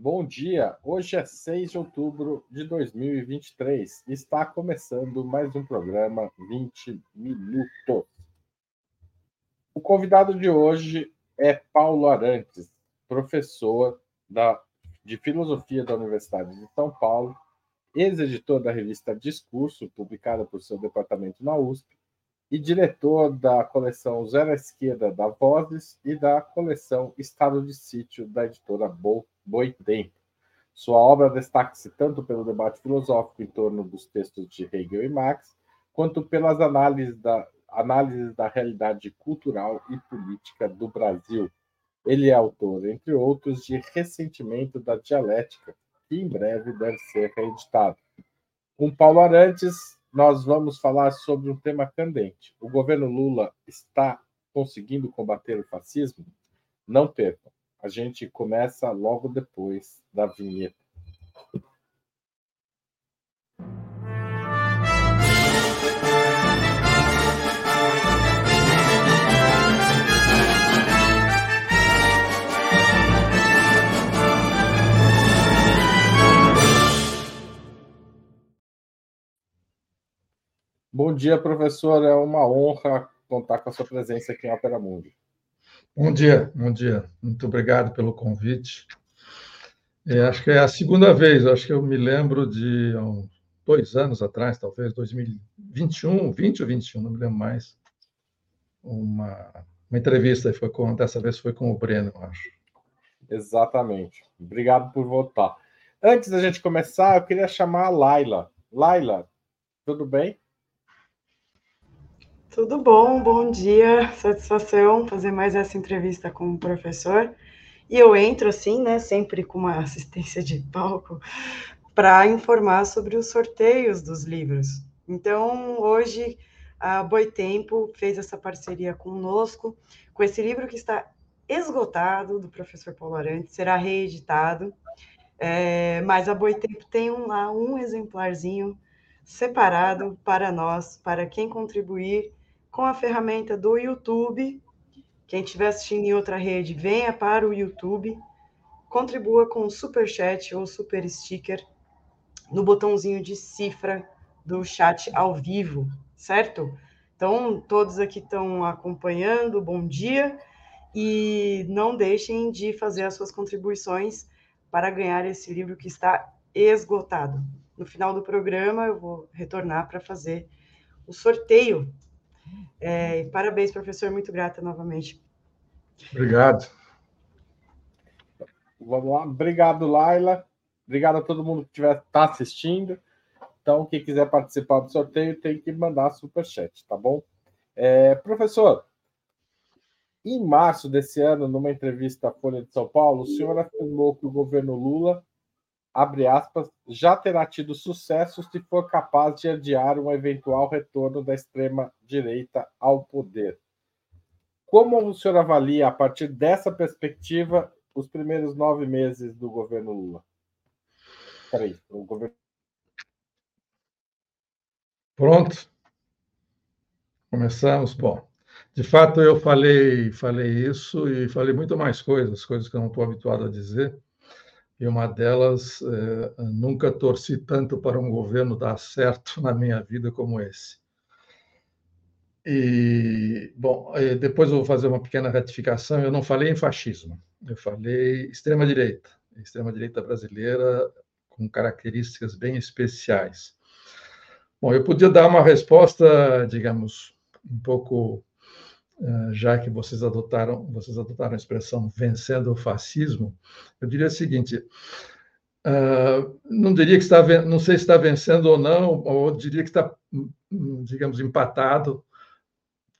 Bom dia, hoje é 6 de outubro de 2023 e está começando mais um programa 20 Minutos. O convidado de hoje é Paulo Arantes, professor da, de Filosofia da Universidade de São Paulo, ex-editor da revista Discurso, publicada por seu departamento na USP, e diretor da coleção Zero à Esquerda da Vozes e da coleção Estado de Sítio da editora Boa Boitempo. Sua obra destaca-se tanto pelo debate filosófico em torno dos textos de Hegel e Marx, quanto pelas análises da, análises da realidade cultural e política do Brasil. Ele é autor, entre outros, de Ressentimento da Dialética, que em breve deve ser reeditado. Com Paulo Arantes, nós vamos falar sobre um tema candente. O governo Lula está conseguindo combater o fascismo? Não percam. A gente começa logo depois da vinheta. Bom dia, professor. É uma honra contar com a sua presença aqui em Opera Mundi. Bom dia, bom dia. Muito obrigado pelo convite. É, acho que é a segunda vez, acho que eu me lembro de um, dois anos atrás, talvez, 2021, 20 ou 21, não me lembro mais, uma, uma entrevista, foi com, dessa vez foi com o Breno, acho. Exatamente. Obrigado por voltar. Antes da gente começar, eu queria chamar a Laila. Laila, tudo bem? Tudo bom, bom dia, satisfação fazer mais essa entrevista com o professor. E eu entro assim, né, sempre com uma assistência de palco, para informar sobre os sorteios dos livros. Então, hoje, a Boitempo fez essa parceria conosco, com esse livro que está esgotado, do professor Paulo Arantes, será reeditado, é, mas a Boitempo tem um, lá um exemplarzinho separado para nós, para quem contribuir com a ferramenta do YouTube. Quem estiver assistindo em outra rede, venha para o YouTube, contribua com o super chat ou super sticker no botãozinho de cifra do chat ao vivo, certo? Então, todos aqui estão acompanhando, bom dia, e não deixem de fazer as suas contribuições para ganhar esse livro que está esgotado. No final do programa, eu vou retornar para fazer o sorteio é, parabéns, professor, muito grata novamente. Obrigado. Vamos lá. Obrigado, Laila. Obrigado a todo mundo que está assistindo. Então, quem quiser participar do sorteio tem que mandar superchat, tá bom? É, professor, em março desse ano, numa entrevista à Folha de São Paulo, o senhor afirmou que o governo Lula abre aspas, já terá tido sucesso se for capaz de adiar um eventual retorno da extrema-direita ao poder. Como o senhor avalia, a partir dessa perspectiva, os primeiros nove meses do governo Lula? Peraí, o governo. Pronto. Começamos. Bom, de fato, eu falei, falei isso e falei muito mais coisas, coisas que eu não estou habituado a dizer e uma delas, é, nunca torci tanto para um governo dar certo na minha vida como esse. E, bom, eh, depois eu vou fazer uma pequena retificação. Eu não falei em fascismo, eu falei extrema-direita, extrema-direita brasileira com características bem especiais. Bom, eu podia dar uma resposta, digamos, um pouco eh, já que vocês adotaram, vocês adotaram a expressão vencendo o fascismo, eu diria o seguinte: uh, não diria que está, não sei se está vencendo ou não, ou diria que está, digamos, empatado,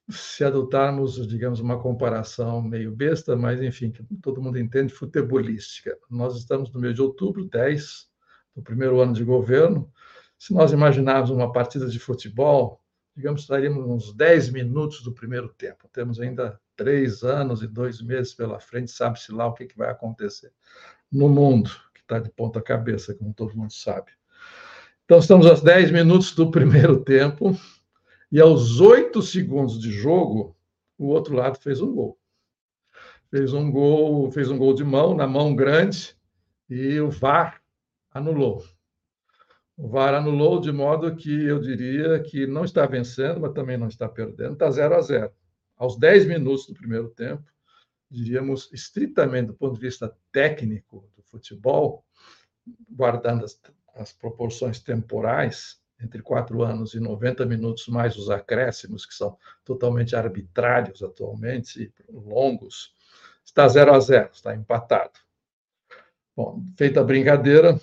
se adotarmos, digamos, uma comparação meio besta, mas enfim, que todo mundo entende, futebolística. Nós estamos no mês de outubro, 10, do primeiro ano de governo. Se nós imaginarmos uma partida de futebol, digamos, estaríamos uns 10 minutos do primeiro tempo. Temos ainda três anos e dois meses pela frente, sabe-se lá o que, que vai acontecer no mundo, que está de ponta cabeça, como todo mundo sabe. Então, estamos aos 10 minutos do primeiro tempo, e aos 8 segundos de jogo, o outro lado fez um gol. Fez um gol, fez um gol de mão, na mão grande, e o VAR anulou. O VAR anulou de modo que eu diria que não está vencendo, mas também não está perdendo, está 0 a 0. Aos 10 minutos do primeiro tempo, diríamos, estritamente do ponto de vista técnico do futebol, guardando as, as proporções temporais, entre quatro anos e 90 minutos, mais os acréscimos, que são totalmente arbitrários atualmente, longos, está 0 a 0, está empatado. Bom, feita a brincadeira,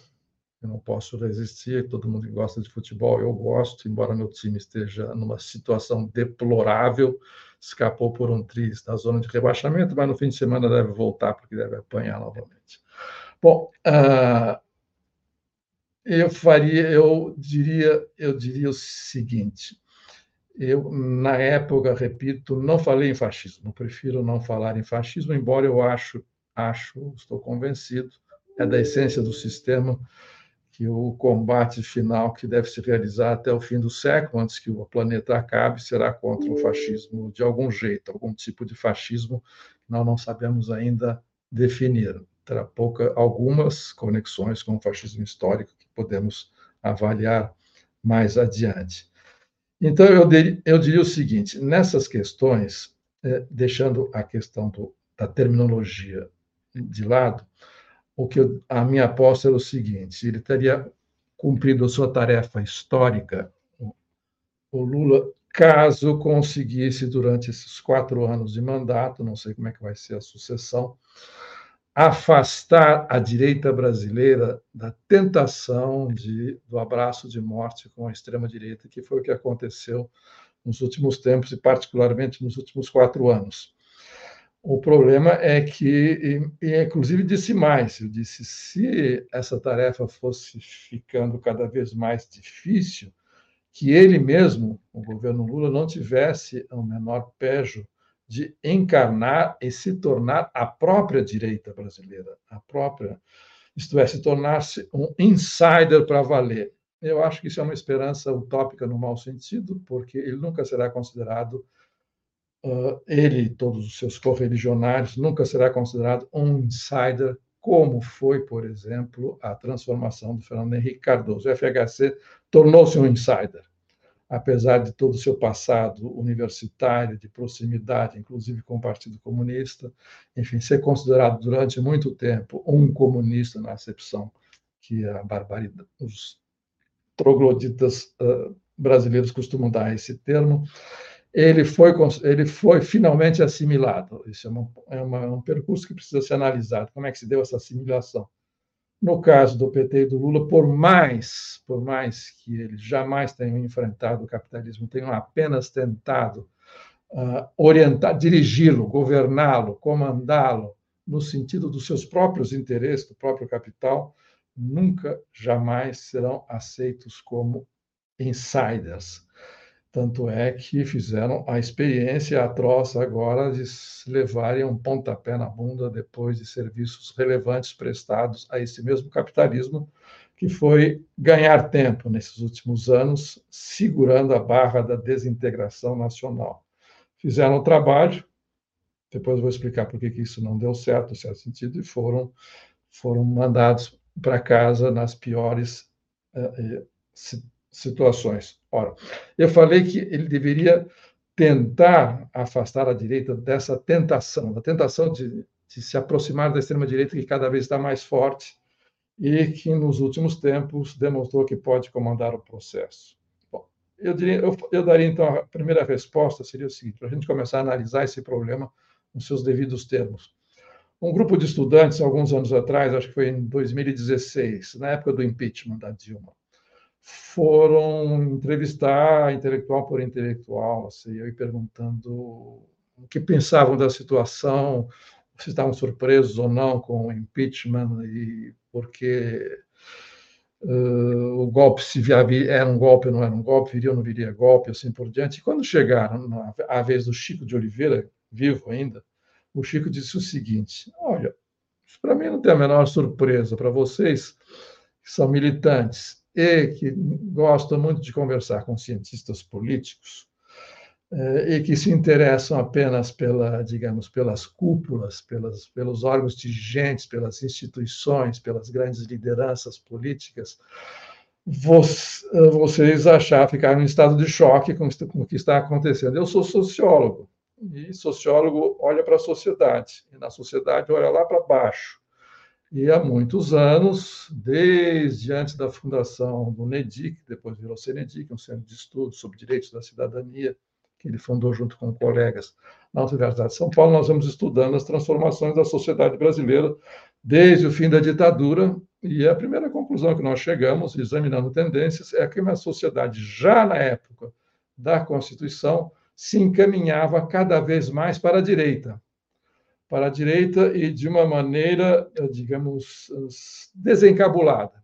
eu não posso resistir, todo mundo que gosta de futebol, eu gosto, embora meu time esteja numa situação deplorável, escapou por um triz da zona de rebaixamento, mas no fim de semana deve voltar, porque deve apanhar novamente. Bom, uh, eu faria, eu diria, eu diria o seguinte. Eu, na época, repito, não falei em fascismo. Prefiro não falar em fascismo, embora eu acho, acho, estou convencido, é da essência do sistema que o combate final que deve se realizar até o fim do século, antes que o planeta acabe, será contra o fascismo de algum jeito, algum tipo de fascismo que nós não sabemos ainda definir terá pouca, algumas conexões com o fascismo histórico que podemos avaliar mais adiante. Então, eu, eu diria o seguinte: nessas questões, é, deixando a questão do, da terminologia de lado, o que eu, a minha aposta é o seguinte: ele teria cumprido a sua tarefa histórica, o Lula, caso conseguisse, durante esses quatro anos de mandato, não sei como é que vai ser a sucessão, afastar a direita brasileira da tentação de, do abraço de morte com a extrema-direita, que foi o que aconteceu nos últimos tempos e, particularmente, nos últimos quatro anos. O problema é que, e, inclusive, disse mais: eu disse, se essa tarefa fosse ficando cada vez mais difícil, que ele mesmo, o governo Lula, não tivesse o menor pejo de encarnar e se tornar a própria direita brasileira, a própria, isto é, se tornar-se um insider para valer. Eu acho que isso é uma esperança utópica no mau sentido, porque ele nunca será considerado, ele e todos os seus correligionários, nunca será considerado um insider, como foi, por exemplo, a transformação do Fernando Henrique Cardoso. O FHC tornou-se um insider apesar de todo o seu passado universitário, de proximidade, inclusive com o Partido Comunista, enfim, ser considerado durante muito tempo um comunista na acepção que a barbaridade, os trogloditas uh, brasileiros costumam dar a esse termo, ele foi, ele foi finalmente assimilado. Isso é, uma, é uma, um percurso que precisa ser analisado. Como é que se deu essa assimilação? No caso do PT e do Lula, por mais, por mais que eles jamais tenham enfrentado o capitalismo, tenham apenas tentado uh, orientar, dirigi-lo, governá-lo, comandá-lo no sentido dos seus próprios interesses, do próprio capital, nunca, jamais serão aceitos como insiders. Tanto é que fizeram a experiência atroz agora de se levarem um pontapé na bunda depois de serviços relevantes prestados a esse mesmo capitalismo, que foi ganhar tempo nesses últimos anos, segurando a barra da desintegração nacional. Fizeram o trabalho, depois vou explicar por que isso não deu certo, no certo sentido, e foram, foram mandados para casa nas piores eh, eh situações. Ora, eu falei que ele deveria tentar afastar a direita dessa tentação, da tentação de, de se aproximar da extrema-direita, que cada vez está mais forte e que nos últimos tempos demonstrou que pode comandar o processo. Bom, eu, diria, eu, eu daria então a primeira resposta seria o seguinte: para a gente começar a analisar esse problema nos seus devidos termos. Um grupo de estudantes, alguns anos atrás, acho que foi em 2016, na época do impeachment da Dilma, foram entrevistar intelectual por intelectual, assim, eu perguntando o que pensavam da situação, se estavam surpresos ou não com o impeachment e porque uh, o golpe se via, era um golpe ou não era um golpe, viria ou não viria golpe, assim por diante. E quando chegaram a vez do Chico de Oliveira, vivo ainda, o Chico disse o seguinte: Olha, para mim não tem a menor surpresa, para vocês que são militantes e que gosta muito de conversar com cientistas políticos, e que se interessam apenas pela, digamos, pelas cúpulas, pelas, pelos órgãos dirigentes, pelas instituições, pelas grandes lideranças políticas, vocês achar, ficar em estado de choque com o que está acontecendo. Eu sou sociólogo, e sociólogo olha para a sociedade, e na sociedade olha lá para baixo. E há muitos anos, desde antes da fundação do NEDIC, depois virou CENEDIC, um centro de estudos sobre direitos da cidadania, que ele fundou junto com colegas na Universidade de São Paulo, nós vamos estudando as transformações da sociedade brasileira desde o fim da ditadura. E a primeira conclusão que nós chegamos, examinando tendências, é que uma sociedade, já na época da Constituição, se encaminhava cada vez mais para a direita. Para a direita e de uma maneira, digamos, desencabulada.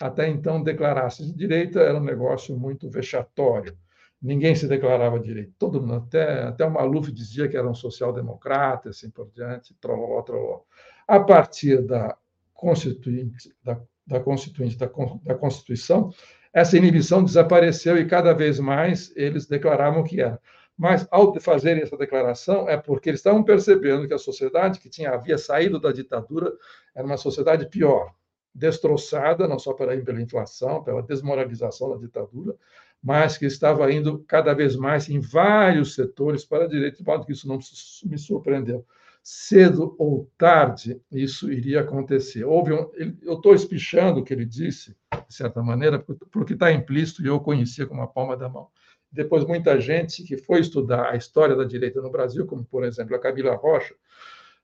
Até então, declarar-se de direita era um negócio muito vexatório ninguém se declarava direito. Todo mundo, até, até o Maluf dizia que era um social-democrata, assim por diante, trololó, trololó. A partir da Constituinte, da, da Constituinte, da, da Constituição, essa inibição desapareceu e cada vez mais eles declaravam que era. Mas, ao fazerem essa declaração, é porque eles estavam percebendo que a sociedade que tinha havia saído da ditadura era uma sociedade pior, destroçada, não só pela, pela inflação, pela desmoralização da ditadura, mas que estava indo cada vez mais em vários setores para a direita, de modo que isso não me surpreendeu. Cedo ou tarde, isso iria acontecer. Houve um, eu estou espichando o que ele disse, de certa maneira, porque está implícito e eu conhecia como a palma da mão. Depois, muita gente que foi estudar a história da direita no Brasil, como, por exemplo, a Camila Rocha,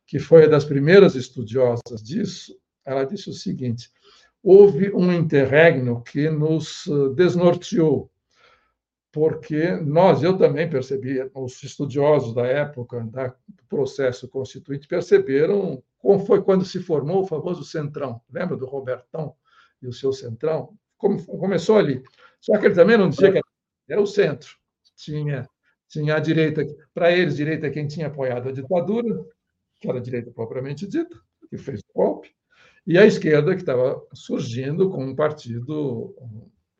que foi das primeiras estudiosas disso, ela disse o seguinte: houve um interregno que nos eh, desnorteou porque nós, eu também percebi, os estudiosos da época do processo constituinte perceberam como foi quando se formou o famoso Centrão. Lembra do Robertão e o seu Centrão? Como começou ali. Só que ele também não dizia que era o centro. Tinha, tinha a direita, para eles, direita é quem tinha apoiado a ditadura, que era a direita propriamente dita, que fez o golpe, e a esquerda, que estava surgindo com um partido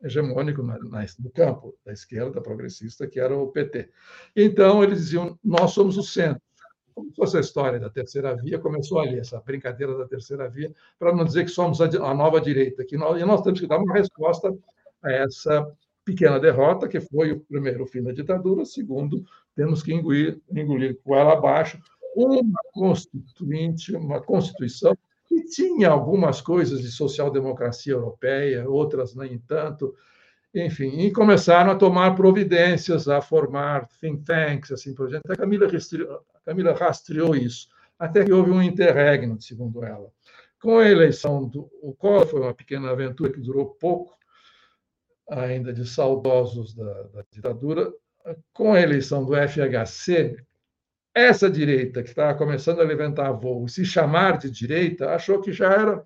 hegemônico na, na, no campo da esquerda progressista, que era o PT. Então, eles diziam: nós somos o centro. Como fosse a história da terceira via, começou ali, essa brincadeira da terceira via, para não dizer que somos a, a nova direita. Que nós, e nós temos que dar uma resposta a essa pequena derrota, que foi o primeiro fim da ditadura, segundo, temos que engolir, engolir com ela abaixo uma constituinte, uma constituição que tinha algumas coisas de social-democracia europeia, outras nem tanto, enfim, e começaram a tomar providências, a formar think tanks, assim por diante. A Camila, rastreou, Camila rastreou isso, até que houve um interregno, segundo ela. Com a eleição do o Collor, foi uma pequena aventura que durou pouco, ainda de saudosos da, da ditadura, com a eleição do FHC, essa direita, que estava começando a levantar voo e se chamar de direita, achou que já era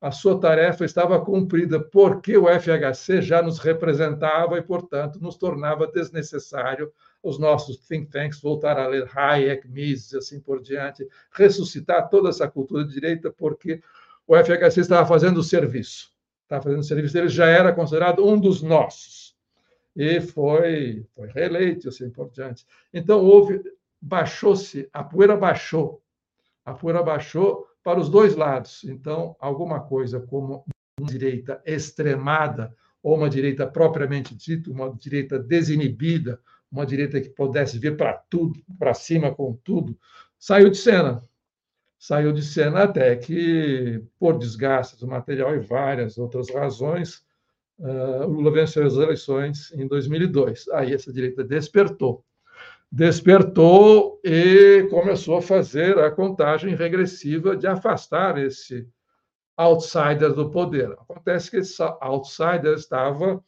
a sua tarefa estava cumprida, porque o FHC já nos representava e, portanto, nos tornava desnecessário os nossos think tanks voltar a ler Hayek, Mises, assim por diante, ressuscitar toda essa cultura de direita, porque o FHC estava fazendo o serviço. Estava fazendo o serviço, ele já era considerado um dos nossos. E foi, foi reeleito, assim por diante. Então, houve baixou-se, a poeira baixou. A poeira baixou para os dois lados. Então, alguma coisa como uma direita extremada, ou uma direita propriamente dita, uma direita desinibida, uma direita que pudesse vir para tudo, para cima com tudo, saiu de cena. Saiu de cena até que, por desgaste do material e várias outras razões, uh, Lula venceu as eleições em 2002. Aí essa direita despertou despertou e começou a fazer a contagem regressiva de afastar esse outsider do poder. Acontece que esse outsider estava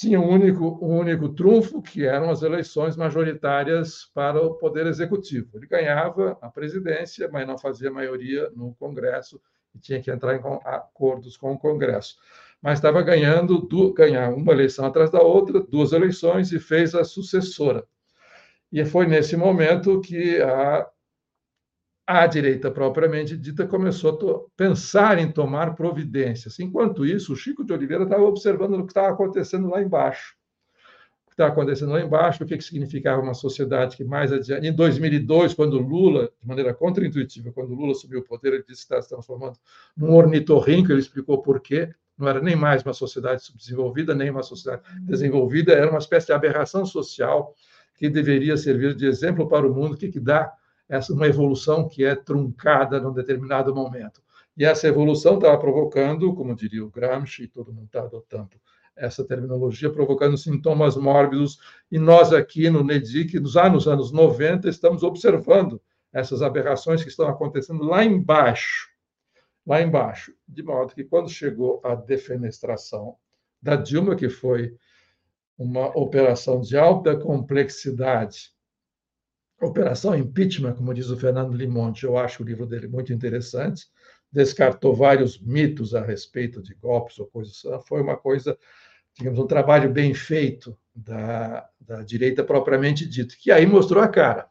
tinha um único, um único trunfo, que eram as eleições majoritárias para o poder executivo. Ele ganhava a presidência, mas não fazia maioria no Congresso e tinha que entrar em acordos com o Congresso. Mas estava ganhando ganhar uma eleição atrás da outra, duas eleições, e fez a sucessora. E foi nesse momento que a, a direita propriamente dita começou a pensar em tomar providências. Enquanto isso, o Chico de Oliveira estava observando o que estava acontecendo lá embaixo. que está acontecendo lá embaixo, o que, que significava uma sociedade que mais adiante. Em 2002, quando Lula, de maneira contraintuitiva, quando Lula assumiu o poder, ele disse que estava se transformando num ornitorrinco, ele explicou por quê. Não era nem mais uma sociedade subdesenvolvida, nem uma sociedade desenvolvida, era uma espécie de aberração social que deveria servir de exemplo para o mundo, que, que dá essa, uma evolução que é truncada num determinado momento. E essa evolução estava provocando, como diria o Gramsci, todo mundo está adotando essa terminologia, provocando sintomas mórbidos. E nós aqui no NEDIC, nos anos, anos 90, estamos observando essas aberrações que estão acontecendo lá embaixo, lá embaixo, de modo que quando chegou a defenestração da Dilma, que foi uma operação de alta complexidade. Operação Impeachment, como diz o Fernando Limonte, eu acho o livro dele muito interessante, descartou vários mitos a respeito de golpes ou coisas. Foi uma coisa, digamos, um trabalho bem feito da, da direita propriamente dito, que aí mostrou a cara.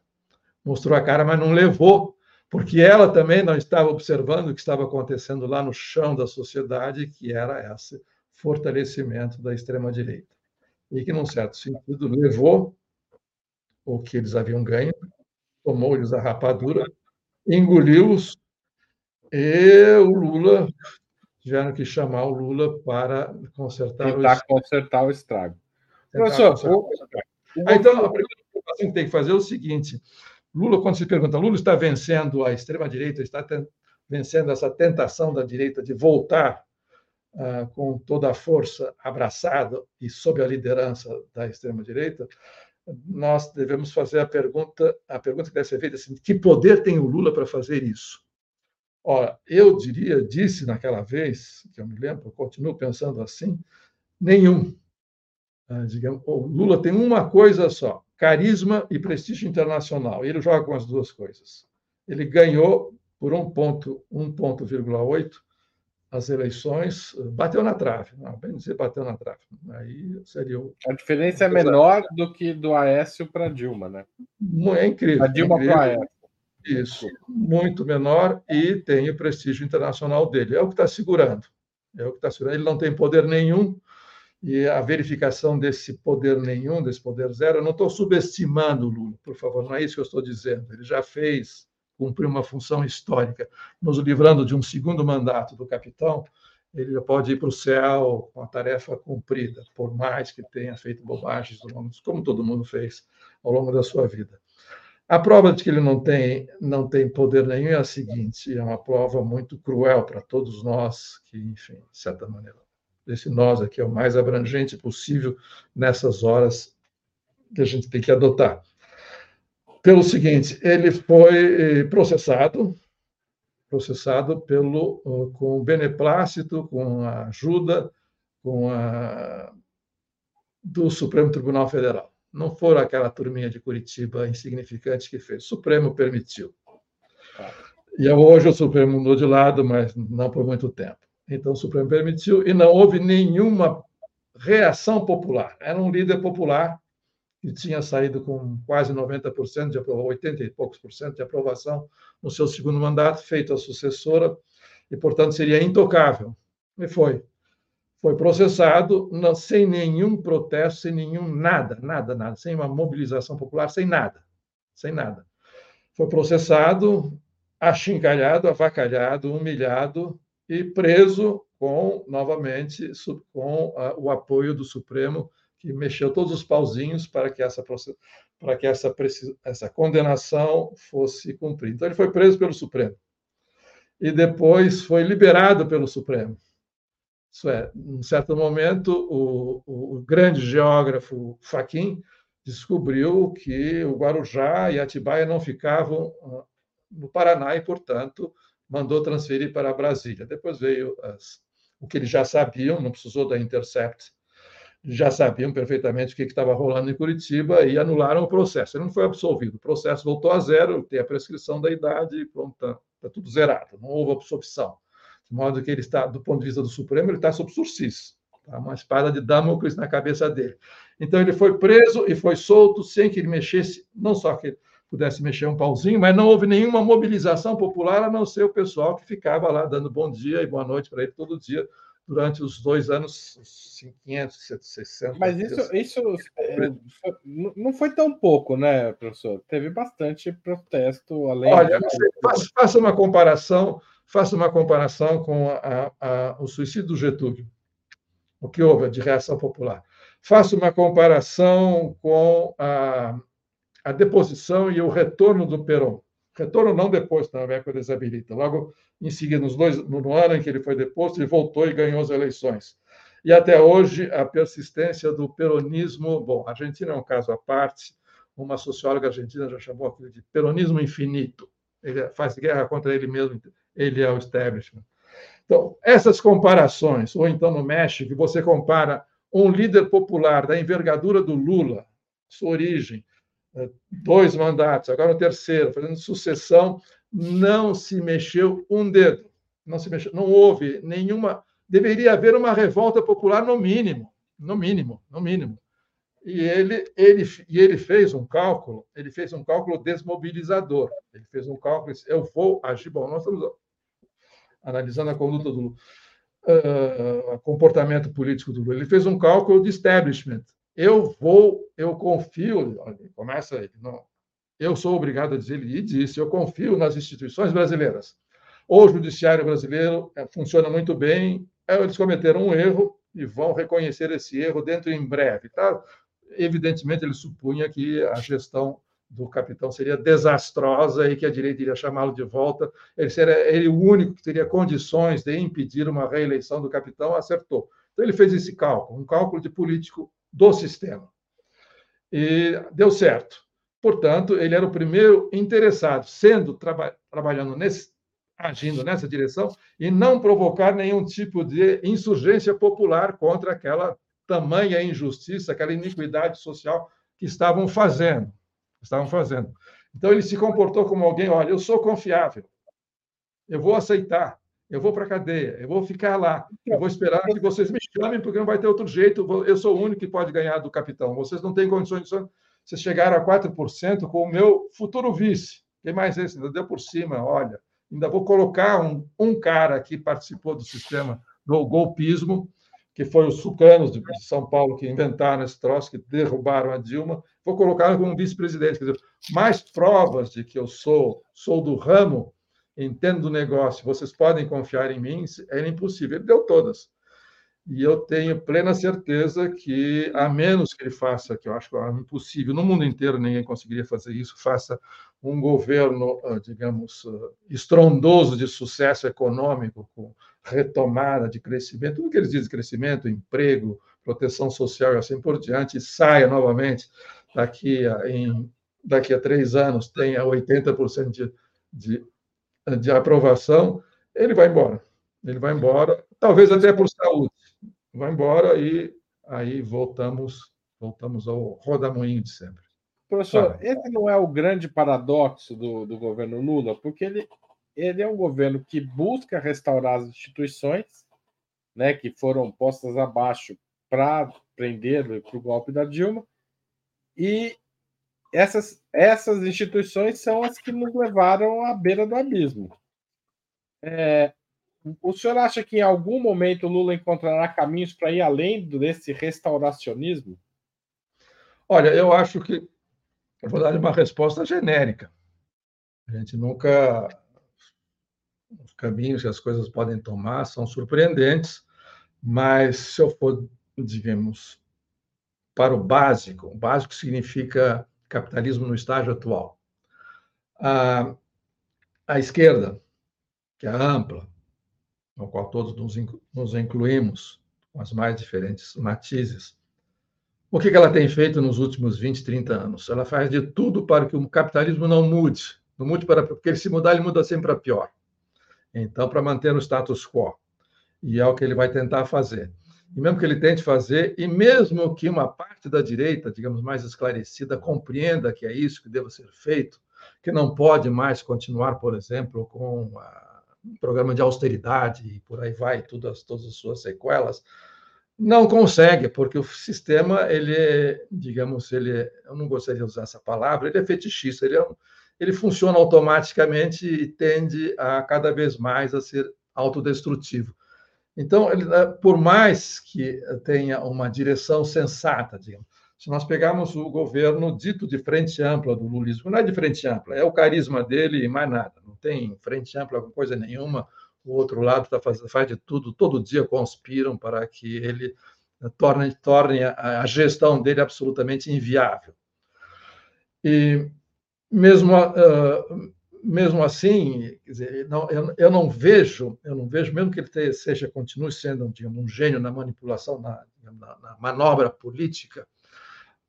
Mostrou a cara, mas não levou, porque ela também não estava observando o que estava acontecendo lá no chão da sociedade, que era esse fortalecimento da extrema-direita e que, num certo sentido, levou o que eles haviam ganho, tomou-lhes a rapadura, engoliu-os, e o Lula tiveram que chamar o Lula para consertar o consertar o estrago. Professor, o... Ah, então, a primeira coisa que tem que fazer é o seguinte: Lula, quando se pergunta, Lula está vencendo a extrema-direita, está vencendo essa tentação da direita de voltar ah, com toda a força abraçada e sob a liderança da extrema direita, nós devemos fazer a pergunta, a pergunta que deve ser feita assim, que poder tem o Lula para fazer isso? Ora, eu diria, disse naquela vez, que eu me lembro, eu continuo pensando assim, nenhum. Ah, digamos, o Lula tem uma coisa só, carisma e prestígio internacional. Ele joga com as duas coisas. Ele ganhou por um ponto, 1,8 as eleições, bateu na trave. Não, bem dizer, bateu na trave. Aí seria o... A diferença é menor do que do Aécio para Dilma, né? É incrível. A Dilma é para Aécio. Isso, muito menor e tem o prestígio internacional dele. É o que está segurando. É o que está segurando. Ele não tem poder nenhum e a verificação desse poder nenhum, desse poder zero, eu não estou subestimando o Lula, por favor, não é isso que eu estou dizendo. Ele já fez cumprir uma função histórica, nos livrando de um segundo mandato do capitão, ele já pode ir para o céu com a tarefa cumprida, por mais que tenha feito bobagens, como todo mundo fez ao longo da sua vida. A prova de que ele não tem, não tem poder nenhum é a seguinte: é uma prova muito cruel para todos nós, que, enfim, de certa maneira, esse nós aqui é o mais abrangente possível nessas horas que a gente tem que adotar pelo seguinte, ele foi eh, processado, processado pelo com beneplácito, com a ajuda, com a do Supremo Tribunal Federal. Não foram aquela turminha de Curitiba insignificante que fez. O Supremo permitiu. E hoje o Supremo mudou de lado, mas não por muito tempo. Então o Supremo permitiu e não houve nenhuma reação popular. Era um líder popular que tinha saído com quase 90% de aprovação, 80 e poucos por cento de aprovação no seu segundo mandato, feito a sucessora, e, portanto, seria intocável. E foi. Foi processado não, sem nenhum protesto, sem nenhum nada, nada, nada, sem uma mobilização popular, sem nada, sem nada. Foi processado, achincalhado, avacalhado, humilhado e preso com, novamente, com o apoio do Supremo que mexeu todos os pauzinhos para que essa para que essa, essa condenação fosse cumprida. Então ele foi preso pelo Supremo e depois foi liberado pelo Supremo. Isso é, num certo momento o, o grande geógrafo Faquin descobriu que o Guarujá e Atibaia não ficavam ah, no Paraná e, portanto, mandou transferir para Brasília. Depois veio as, o que eles já sabiam, não precisou da Intercept já sabiam perfeitamente o que estava rolando em Curitiba e anularam o processo. Ele não foi absolvido, o processo voltou a zero, tem a prescrição da idade pronto, está tá tudo zerado, não houve absolvição. De modo que ele está, do ponto de vista do Supremo, ele está sob sursis, tá? uma espada de Damocles na cabeça dele. Então ele foi preso e foi solto sem que ele mexesse, não só que ele pudesse mexer um pauzinho, mas não houve nenhuma mobilização popular, a não ser o pessoal que ficava lá dando bom dia e boa noite para ele todo dia, durante os dois anos 500, 600. Mas isso, isso é, não foi tão pouco, né, professor? Teve bastante protesto além. Olha, faça, faça uma comparação, faça uma comparação com a, a, o suicídio do Getúlio, o que houve de reação popular. Faça uma comparação com a, a deposição e o retorno do Perón. Retorno não depois, na época desabilita. Logo em seguida, nos dois, no ano em que ele foi deposto, ele voltou e ganhou as eleições. E até hoje, a persistência do peronismo. Bom, a Argentina é um caso à parte. Uma socióloga argentina já chamou aquilo de peronismo infinito. Ele faz guerra contra ele mesmo, ele é o establishment. Então, essas comparações, ou então no México, você compara um líder popular da envergadura do Lula, sua origem, dois mandatos, agora o terceiro, fazendo sucessão, não se mexeu um dedo. Não se mexeu, não houve nenhuma. Deveria haver uma revolta popular no mínimo, no mínimo, no mínimo. E ele, ele, e ele fez um cálculo, ele fez um cálculo desmobilizador. Ele fez um cálculo, eu vou agir. Bom, nós estamos analisando a conduta do uh, comportamento político do Lula. Ele fez um cálculo de establishment. Eu vou, eu confio, começa ele, não, eu sou obrigado a dizer, e disse, eu confio nas instituições brasileiras. O judiciário brasileiro eh, funciona muito bem, eh, eles cometeram um erro e vão reconhecer esse erro dentro em breve. Tá? Evidentemente, ele supunha que a gestão do capitão seria desastrosa e que a direita iria chamá-lo de volta. Ele seria ele o único que teria condições de impedir uma reeleição do capitão, acertou. Então, ele fez esse cálculo, um cálculo de político do sistema. E deu certo. Portanto, ele era o primeiro interessado, sendo traba trabalhando nesse, agindo nessa direção e não provocar nenhum tipo de insurgência popular contra aquela tamanha injustiça, aquela iniquidade social que estavam fazendo, estavam fazendo. Então ele se comportou como alguém, olha, eu sou confiável, eu vou aceitar, eu vou para a cadeia, eu vou ficar lá, eu vou esperar que vocês me chamem, porque não vai ter outro jeito, eu sou o único que pode ganhar do capitão, vocês não têm condições de vocês chegaram a 4% com o meu futuro vice. Quem mais é esse? Ainda deu por cima, olha. Ainda vou colocar um, um cara que participou do sistema do golpismo, que foi os sucanos de São Paulo que inventaram esse troço, que derrubaram a Dilma, vou colocar como vice-presidente. Quer dizer, mais provas de que eu sou, sou do ramo, entendo do negócio, vocês podem confiar em mim, era impossível. Ele deu todas. E eu tenho plena certeza que, a menos que ele faça, que eu acho é impossível, no mundo inteiro ninguém conseguiria fazer isso, faça um governo, ah, digamos, ah, estrondoso de sucesso econômico, com retomada de crescimento, tudo que eles dizem, crescimento, emprego, proteção social e assim por diante, e saia novamente daqui a, em, daqui a três anos, tenha 80% de, de, de aprovação, ele vai embora. Ele vai embora, talvez até por saúde vai embora e aí voltamos voltamos ao rodamoinho de sempre. Professor, esse não é o grande paradoxo do, do governo Lula, porque ele, ele é um governo que busca restaurar as instituições, né, que foram postas abaixo para prender para o golpe da Dilma, e essas, essas instituições são as que nos levaram à beira do abismo. É, o senhor acha que em algum momento Lula encontrará caminhos para ir além desse restauracionismo? Olha, eu acho que eu vou dar uma resposta genérica. A gente nunca. Os caminhos que as coisas podem tomar são surpreendentes, mas se eu for, digamos, para o básico, o básico significa capitalismo no estágio atual. A, a esquerda, que é ampla, no qual todos nos incluímos, com as mais diferentes matizes. O que ela tem feito nos últimos 20, 30 anos? Ela faz de tudo para que o capitalismo não mude, não mude para porque ele se mudar, ele muda sempre para pior. Então, para manter o status quo. E é o que ele vai tentar fazer. E mesmo que ele tente fazer, e mesmo que uma parte da direita, digamos, mais esclarecida, compreenda que é isso que deva ser feito, que não pode mais continuar, por exemplo, com um programa de austeridade e por aí vai, todas, todas as suas sequelas, não consegue, porque o sistema, ele é, digamos, ele é, eu não gostaria de usar essa palavra, ele é fetichista, ele, é um, ele funciona automaticamente e tende a cada vez mais a ser autodestrutivo. Então, ele, eh, por mais que tenha uma direção sensata, digamos, se nós pegarmos o governo dito de frente ampla do lulismo, não é de frente ampla, é o carisma dele e mais nada, não tem frente ampla coisa nenhuma, o outro lado tá faz, faz de tudo, todo dia conspiram para que ele torne, torne a, a gestão dele absolutamente inviável. E mesmo, uh, mesmo assim, dizer, não, eu, eu, não vejo, eu não vejo, mesmo que ele seja, continue sendo digamos, um gênio na manipulação, na, na, na, manobra política,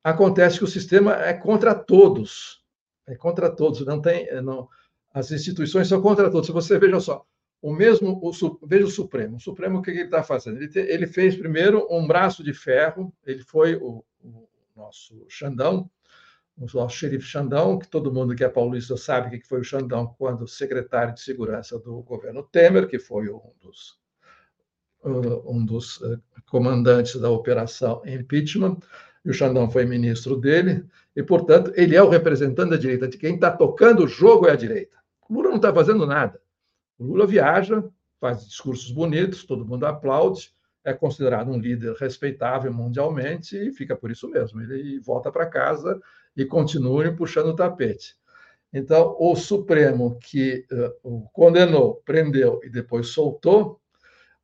acontece que o sistema é contra todos, é contra todos, não tem, não, as instituições são contra todos. Se você veja só, o mesmo, o, veja o Supremo, o Supremo o que ele está fazendo? Ele, te, ele, fez primeiro um braço de ferro, ele foi o, o nosso Xandão, o nosso xerife Xandão, que todo mundo que é paulista sabe que foi o Xandão quando secretário de segurança do governo Temer, que foi um dos, um dos eh, comandantes da operação impeachment, e o Xandão foi ministro dele, e, portanto, ele é o representante da direita. De quem está tocando o jogo é a direita. O Lula não está fazendo nada. O Lula viaja, faz discursos bonitos, todo mundo aplaude, é considerado um líder respeitável mundialmente e fica por isso mesmo. Ele volta para casa e continua puxando o tapete. Então, o Supremo, que uh, condenou, prendeu e depois soltou,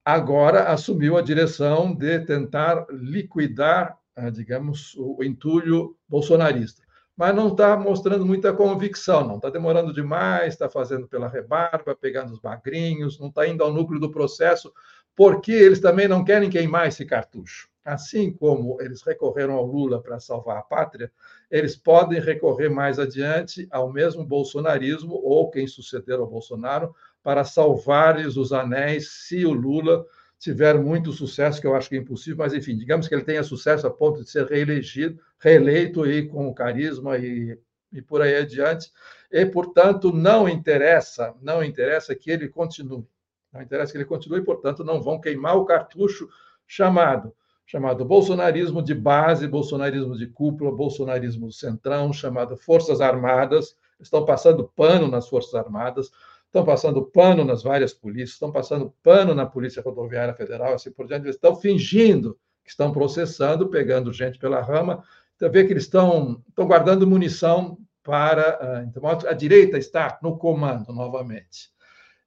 agora assumiu a direção de tentar liquidar, uh, digamos, o entulho bolsonarista. Mas não está mostrando muita convicção, não. Está demorando demais, está fazendo pela rebarba, pegando os magrinhos, não está indo ao núcleo do processo, porque eles também não querem queimar esse cartucho. Assim como eles recorreram ao Lula para salvar a pátria, eles podem recorrer mais adiante ao mesmo bolsonarismo ou quem suceder ao Bolsonaro para salvar-lhes os anéis se o Lula tiver muito sucesso, que eu acho que é impossível, mas enfim, digamos que ele tenha sucesso a ponto de ser reelegido, reeleito e com carisma e, e por aí adiante, e portanto não interessa, não interessa que ele continue. Não interessa que ele continue, portanto, não vão queimar o cartucho chamado chamado bolsonarismo de base, bolsonarismo de cúpula, bolsonarismo centrão, chamado Forças Armadas. Estão passando pano nas Forças Armadas, estão passando pano nas várias polícias, estão passando pano na Polícia Rodoviária Federal, assim por diante. Eles estão fingindo que estão processando, pegando gente pela rama. Então, vê que eles estão, estão guardando munição para. Ah, então, a direita está no comando novamente.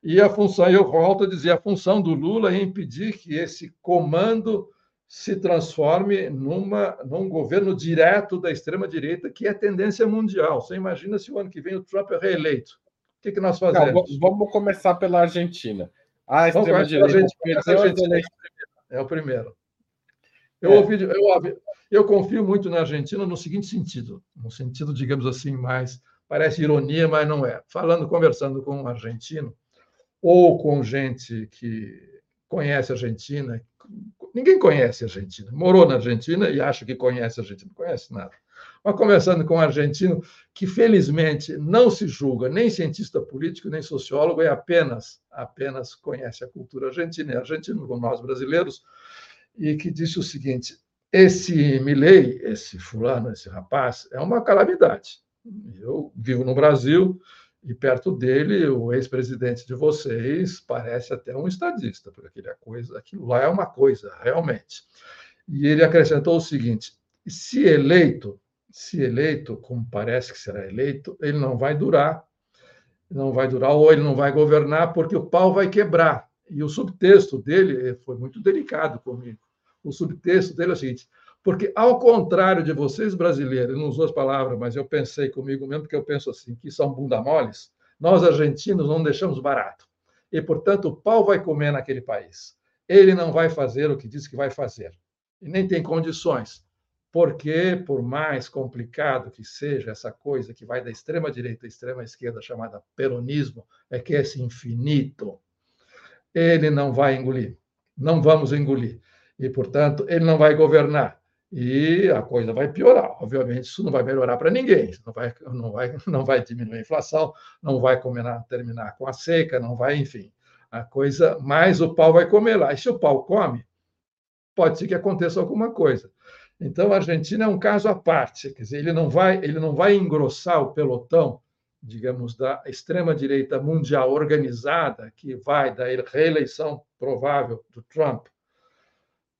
E a função, eu volto a dizer, a função do Lula é impedir que esse comando se transforme numa, num governo direto da extrema-direita, que é tendência mundial. Você imagina se o ano que vem o Trump é reeleito. O que, que nós fazemos? Não, vamos começar pela Argentina. A extrema-direita É o primeiro. Eu, é. ouvi, eu, ouvi, eu confio muito na Argentina no seguinte sentido, no sentido, digamos assim, mais parece ironia, mas não é. Falando, conversando com um argentino, ou com gente que conhece a Argentina. Ninguém conhece a Argentina. Morou na Argentina e acha que conhece a Argentina. Não conhece nada. Mas conversando com um argentino que, felizmente, não se julga nem cientista político, nem sociólogo, é apenas, apenas conhece a cultura argentina, é argentino como nós brasileiros, e que disse o seguinte: esse Milley, esse fulano, esse rapaz, é uma calamidade. Eu vivo no Brasil, e perto dele, o ex-presidente de vocês parece até um estadista, porque aquilo, é coisa, aquilo lá é uma coisa, realmente. E ele acrescentou o seguinte: se eleito, se eleito, como parece que será eleito, ele não vai durar, não vai durar, ou ele não vai governar, porque o pau vai quebrar. E o subtexto dele foi muito delicado comigo. O subtexto dele é o seguinte: porque, ao contrário de vocês brasileiros, não usou as palavras, mas eu pensei comigo mesmo, porque eu penso assim, que são bunda moles, nós argentinos não deixamos barato. E, portanto, o pau vai comer naquele país. Ele não vai fazer o que diz que vai fazer. E nem tem condições. Porque, por mais complicado que seja essa coisa que vai da extrema direita à extrema esquerda, chamada peronismo, é que esse infinito, ele não vai engolir. Não vamos engolir. E, portanto, ele não vai governar e a coisa vai piorar. Obviamente, isso não vai melhorar para ninguém, não vai, não, vai, não vai diminuir a inflação, não vai combinar, terminar com a seca, não vai, enfim, a coisa, mais o pau vai comer lá. E se o pau come, pode ser que aconteça alguma coisa. Então, a Argentina é um caso à parte, quer dizer, ele não vai, ele não vai engrossar o pelotão digamos, da extrema-direita mundial organizada, que vai da reeleição provável do Trump,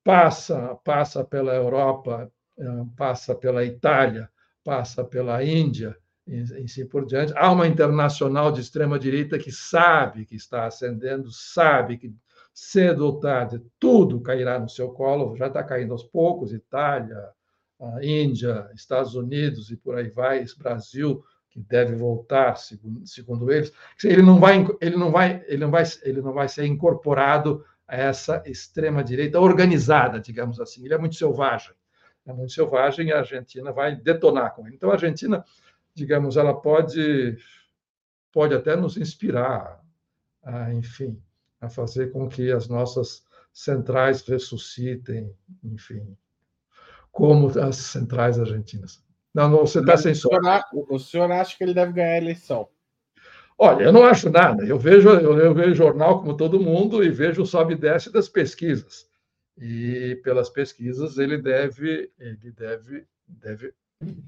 passa, passa pela Europa, eh, passa pela Itália, passa pela Índia, e assim por diante. Há uma internacional de extrema-direita que sabe que está ascendendo, sabe que cedo ou tarde tudo cairá no seu colo, já está caindo aos poucos Itália, Índia, Estados Unidos e por aí vai, Brasil, que deve voltar, segundo, segundo eles. Ele não vai, ele não vai, ele não vai, ele não vai ser incorporado a essa extrema direita organizada, digamos assim. Ele é muito selvagem, é muito selvagem e a Argentina vai detonar com ele. Então a Argentina digamos, ela pode pode até nos inspirar, a, enfim, a fazer com que as nossas centrais ressuscitem, enfim, como as centrais argentinas. Não, não você está sem som. O senhor acha que ele deve ganhar a eleição? Olha, eu não acho nada. Eu vejo, eu, eu vejo jornal como todo mundo e vejo o sobe e desce das pesquisas. E pelas pesquisas ele deve, ele deve, deve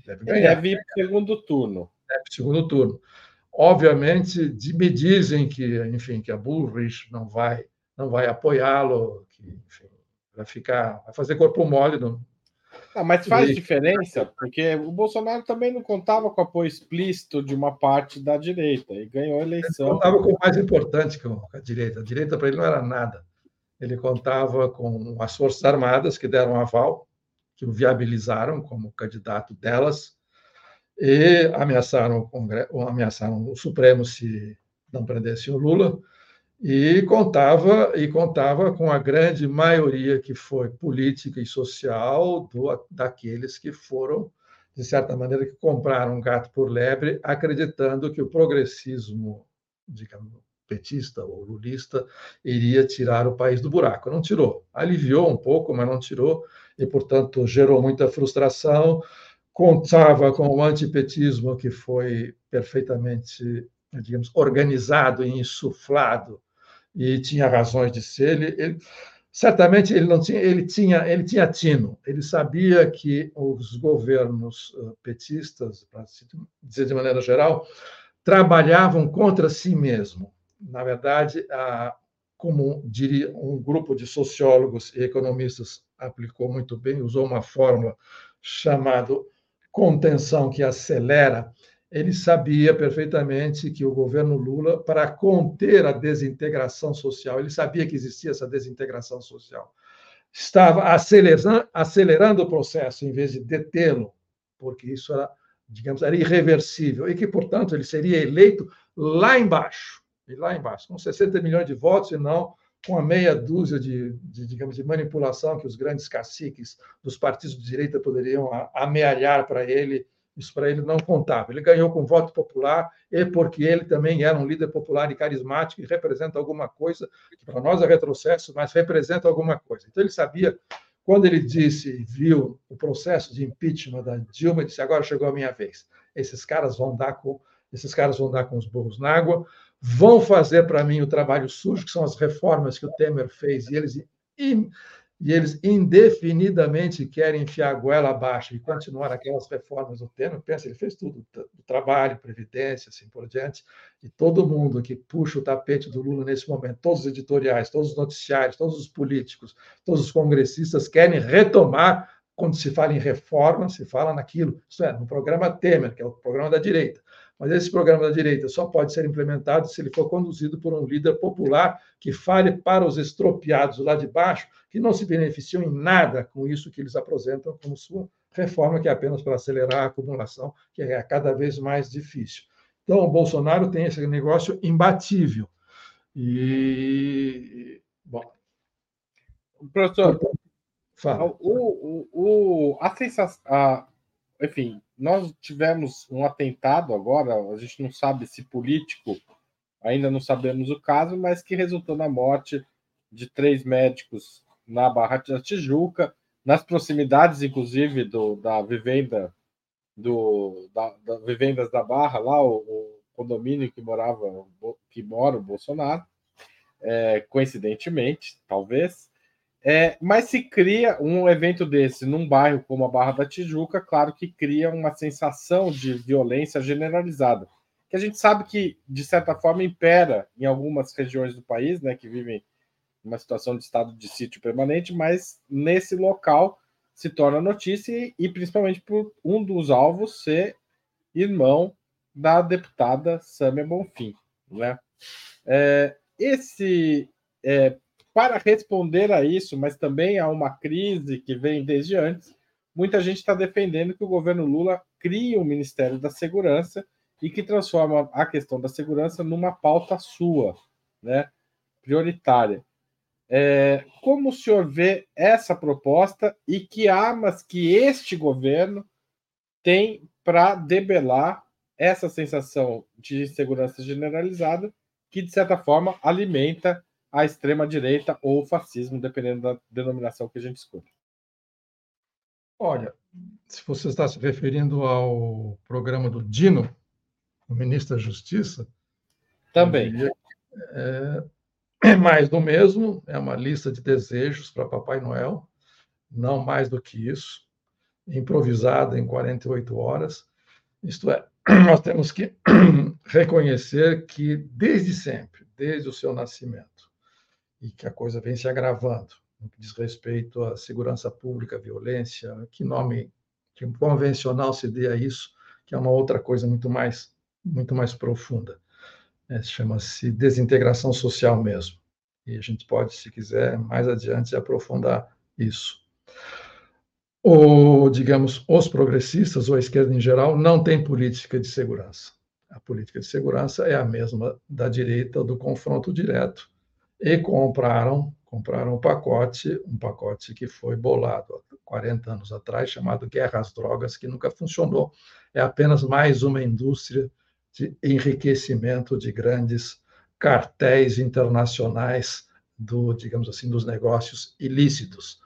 Deve ganhar. Deve ir para o segundo turno. Deve para segundo turno. Obviamente, me dizem que, enfim, que a Bullrich não vai, não vai apoiá-lo, que, enfim, vai ficar, vai fazer corpo mole. Não, não mas faz e... diferença, porque o Bolsonaro também não contava com apoio explícito de uma parte da direita e ganhou a eleição. Ele contava com o mais importante que a direita. A direita para ele não era nada. Ele contava com as Forças Armadas, que deram aval, que o viabilizaram como candidato delas e ameaçaram o, Congresso, ameaçaram o Supremo se não prendessem o Lula e contava e contava com a grande maioria que foi política e social do, daqueles que foram de certa maneira que compraram um gato por lebre, acreditando que o progressismo, digamos, petista ou lulista iria tirar o país do buraco. Não tirou. Aliviou um pouco, mas não tirou e, portanto, gerou muita frustração. Contava com o antipetismo que foi perfeitamente, digamos, organizado e insuflado e tinha razões de ser. Ele, ele, certamente ele não tinha, ele tinha, ele tinha tino. Ele sabia que os governos eh, petistas, para dizer de maneira geral, trabalhavam contra si mesmo. Na verdade, a, como diria um grupo de sociólogos e economistas aplicou muito bem, usou uma fórmula chamada contenção que acelera, ele sabia perfeitamente que o governo Lula, para conter a desintegração social, ele sabia que existia essa desintegração social, estava acelerando, acelerando o processo em vez de detê-lo, porque isso era, digamos, era irreversível e que, portanto, ele seria eleito lá embaixo, e lá embaixo, com 60 milhões de votos e não com a meia dúzia de, de, digamos, de manipulação que os grandes caciques dos partidos de direita poderiam amealhar para ele, isso para ele não contava. Ele ganhou com voto popular e porque ele também era um líder popular e carismático e representa alguma coisa, que para nós é retrocesso, mas representa alguma coisa. Então ele sabia, quando ele disse, viu o processo de impeachment da Dilma, disse, agora chegou a minha vez. Esses caras vão dar com esses caras vão dar com os burros na água, vão fazer para mim o trabalho sujo, que são as reformas que o Temer fez, e eles, e, eles indefinidamente querem enfiar a goela abaixo e continuar aquelas reformas do Temer. Pensa, ele fez tudo, trabalho, previdência, assim por diante, e todo mundo que puxa o tapete do Lula nesse momento, todos os editoriais, todos os noticiários, todos os políticos, todos os congressistas querem retomar quando se fala em reforma, se fala naquilo, isso é, no programa Temer, que é o programa da direita. Mas esse programa da direita só pode ser implementado se ele for conduzido por um líder popular que fale para os estropiados lá de baixo, que não se beneficiam em nada com isso que eles apresentam como sua reforma, que é apenas para acelerar a acumulação, que é cada vez mais difícil. Então, o Bolsonaro tem esse negócio imbatível. E. Bom. Professor, Fala. O, o, o, a sensação. A, enfim, nós tivemos um atentado agora, a gente não sabe se político, ainda não sabemos o caso, mas que resultou na morte de três médicos na Barra da Tijuca, nas proximidades, inclusive, do, da vivenda do, da, da Vivendas da Barra, lá, o, o, condomínio que morava, que mora o Bolsonaro, é, coincidentemente, talvez. É, mas se cria um evento desse num bairro como a Barra da Tijuca, claro que cria uma sensação de violência generalizada, que a gente sabe que, de certa forma, impera em algumas regiões do país, né, que vivem uma situação de estado de sítio permanente, mas nesse local se torna notícia e principalmente por um dos alvos ser irmão da deputada Sâmia Bonfim, né? É, esse é, para responder a isso, mas também a uma crise que vem desde antes, muita gente está defendendo que o governo Lula crie o Ministério da Segurança e que transforma a questão da segurança numa pauta sua, né, prioritária. É, como o senhor vê essa proposta e que armas que este governo tem para debelar essa sensação de insegurança generalizada que, de certa forma, alimenta a extrema-direita ou o fascismo, dependendo da denominação que a gente escuta. Olha, se você está se referindo ao programa do Dino, o ministro da Justiça. Também. É, é mais do mesmo, é uma lista de desejos para Papai Noel, não mais do que isso, improvisada em 48 horas. Isto é, nós temos que reconhecer que, desde sempre, desde o seu nascimento, e que a coisa vem se agravando no que diz respeito à segurança pública, violência, que nome que convencional se dê a isso, que é uma outra coisa muito mais muito mais profunda. É, Chama-se desintegração social mesmo. E a gente pode, se quiser, mais adiante aprofundar isso. Ou, digamos, os progressistas ou a esquerda em geral não têm política de segurança. A política de segurança é a mesma da direita do confronto direto e compraram compraram um pacote, um pacote que foi bolado há 40 anos atrás, chamado Guerra às Drogas, que nunca funcionou. É apenas mais uma indústria de enriquecimento de grandes cartéis internacionais do, digamos assim, dos negócios ilícitos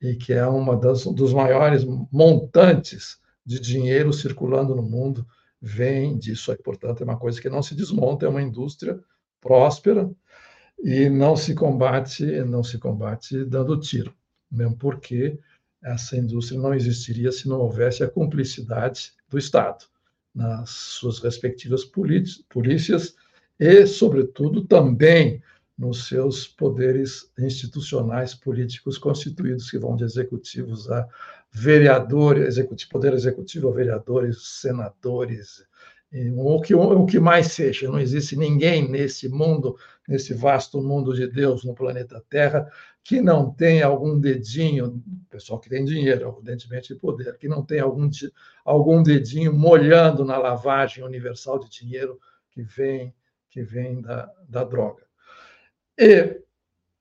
e que é uma das dos maiores montantes de dinheiro circulando no mundo vem disso aí. Portanto, é uma coisa que não se desmonta, é uma indústria próspera e não se combate, não se combate dando tiro, mesmo porque essa indústria não existiria se não houvesse a cumplicidade do Estado nas suas respectivas polícias e, sobretudo, também nos seus poderes institucionais políticos constituídos, que vão de executivos a vereadores, executivo, poder executivo a vereadores, senadores, o que, o que mais seja. Não existe ninguém nesse mundo, nesse vasto mundo de Deus no planeta Terra, que não tenha algum dedinho, pessoal que tem dinheiro, evidentemente, de poder, que não tenha algum, algum dedinho molhando na lavagem universal de dinheiro que vem, que vem da, da droga. E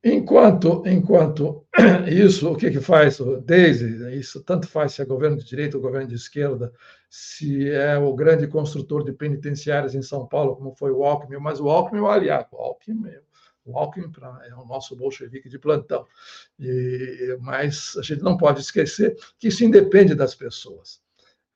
Enquanto, enquanto isso, o que, que faz, desde isso tanto faz se é governo de direita ou governo de esquerda, se é o grande construtor de penitenciárias em São Paulo, como foi o Alckmin, mas o Alckmin é o aliado, o Alckmin, o Alckmin é o nosso bolchevique de plantão. E, mas a gente não pode esquecer que isso independe das pessoas.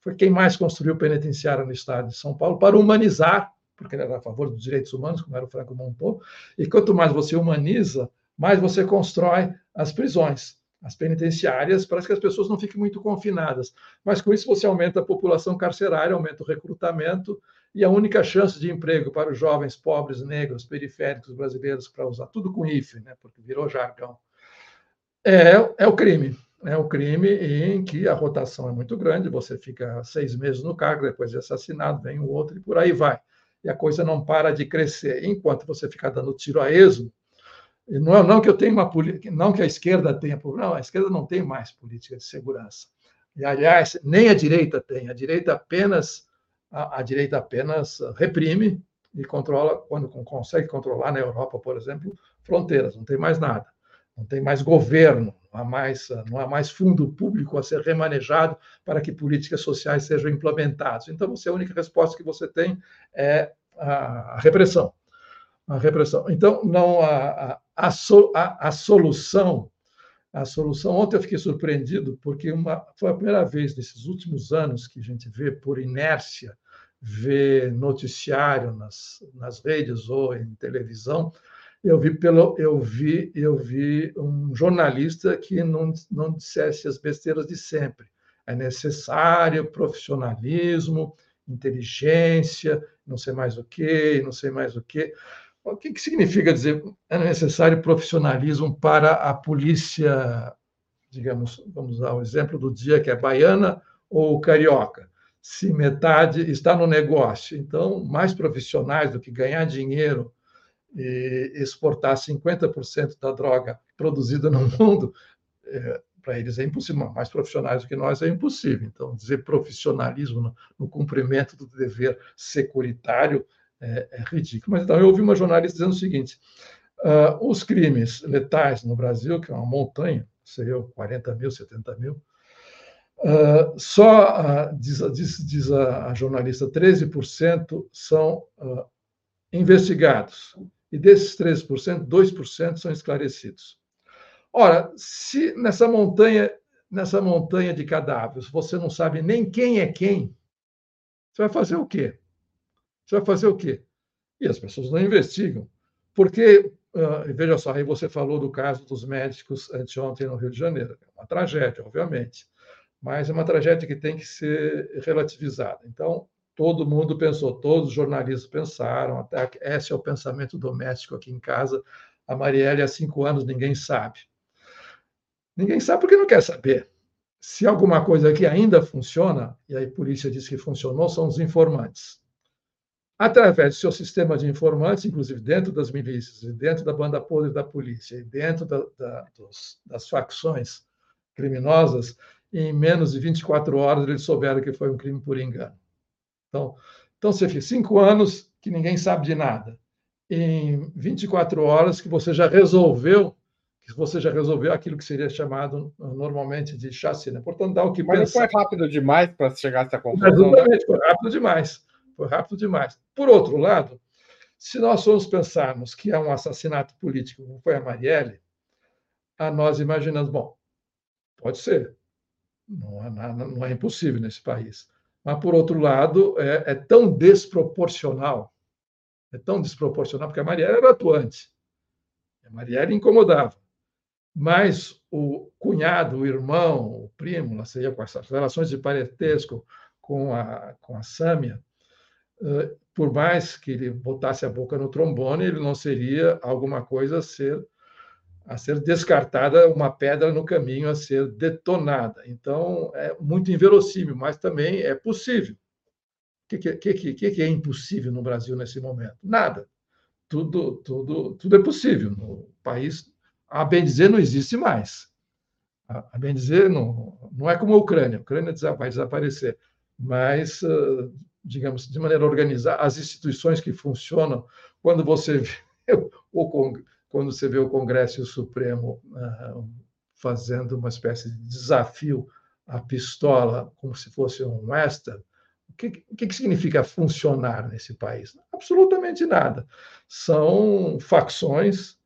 Foi quem mais construiu penitenciária no estado de São Paulo para humanizar, porque ele era a favor dos direitos humanos, como era o Franco Montoro, e quanto mais você humaniza, mais você constrói as prisões, as penitenciárias, para que as pessoas não fiquem muito confinadas. Mas com isso você aumenta a população carcerária, aumenta o recrutamento, e a única chance de emprego para os jovens pobres, negros, periféricos brasileiros, para usar tudo com IFE, né, porque virou jargão, é, é o crime. É o crime em que a rotação é muito grande, você fica seis meses no cargo, depois de assassinado, vem o outro e por aí vai. E a coisa não para de crescer. Enquanto você fica dando tiro a esmo, não, não que eu tenha uma não que a esquerda tenha, não, a esquerda não tem mais política de segurança. E, aliás, nem a direita tem. A direita apenas a, a direita apenas reprime e controla quando consegue controlar na Europa, por exemplo, fronteiras. Não tem mais nada. Não tem mais governo. Não há mais não há mais fundo público a ser remanejado para que políticas sociais sejam implementadas. Então, você a única resposta que você tem é a repressão a repressão. Então, não a, a, a, a, solução, a solução. Ontem eu fiquei surpreendido porque uma, foi a primeira vez nesses últimos anos que a gente vê por inércia vê noticiário nas, nas redes ou em televisão. Eu vi pelo eu vi eu vi um jornalista que não não dissesse as besteiras de sempre. É necessário profissionalismo, inteligência não sei mais o quê, não sei mais o quê. O que, que significa dizer é necessário profissionalismo para a polícia, digamos, vamos usar o exemplo do dia que é baiana ou carioca? Se metade está no negócio, então, mais profissionais do que ganhar dinheiro e exportar 50% da droga produzida no mundo, é, para eles é impossível. Mais profissionais do que nós é impossível. Então, dizer profissionalismo no, no cumprimento do dever securitário é, é, ridículo. Mas então, eu ouvi uma jornalista dizendo o seguinte: uh, os crimes letais no Brasil, que é uma montanha, sei eu, 40 mil, 70 mil, uh, só, uh, diz, diz, diz a, a, jornalista, 13% são investigados. E desses 13%, 2% são esclarecidos. Ora, se nessa montanha, nessa montanha de cadáveres, você não sabe nem quem é quem, você vai fazer o quê? Você vai fazer o quê? E as pessoas não investigam. Porque, uh, veja só, aí você falou do caso dos médicos anteontem no Rio de Janeiro. É uma tragédia, obviamente, mas é uma tragédia que tem que ser relativizada. Então, todo mundo pensou, todos os jornalistas pensaram, até esse é o pensamento doméstico aqui em casa. A Marielle, há cinco anos, ninguém sabe. Ninguém sabe porque não quer saber. Se alguma coisa aqui ainda funciona, e a polícia diz que funcionou, são os informantes. Através do seu sistema de informantes, inclusive dentro das milícias, e dentro da banda podre da polícia, e dentro da, da, dos, das facções criminosas, em menos de 24 horas eles souberam que foi um crime por engano. Então, então você fica cinco anos que ninguém sabe de nada. Em 24 horas que você já resolveu que você já resolveu aquilo que seria chamado normalmente de chacina. Portanto, dá o que Mas pensar. Mas foi rápido demais para chegar a essa conclusão? Né? Exatamente, né? foi rápido demais. Foi rápido demais. Por outro lado, se nós formos pensarmos que é um assassinato político, como foi a Marielle, a nós imaginamos, bom, pode ser, não é, não é impossível nesse país. Mas, por outro lado, é, é tão desproporcional, é tão desproporcional, porque a Marielle era atuante. A Marielle incomodava mas o cunhado, o irmão, o primo, seria com essas relações de parentesco com a, com a Sâmia, por mais que ele botasse a boca no trombone, ele não seria alguma coisa a ser a ser descartada, uma pedra no caminho a ser detonada. Então, é muito inverossímil, mas também é possível. O que, que, que, que é impossível no Brasil nesse momento? Nada. Tudo, tudo, tudo é possível. No país a bem dizer, não existe mais. A bem dizer, não, não é como a Ucrânia. A Ucrânia vai desaparecer. Mas, ah, digamos, de maneira organizada, as instituições que funcionam, quando você vê o, quando você vê o Congresso e o Supremo ah, fazendo uma espécie de desafio à pistola, como se fosse um western, o que, o que significa funcionar nesse país? Absolutamente nada. São facções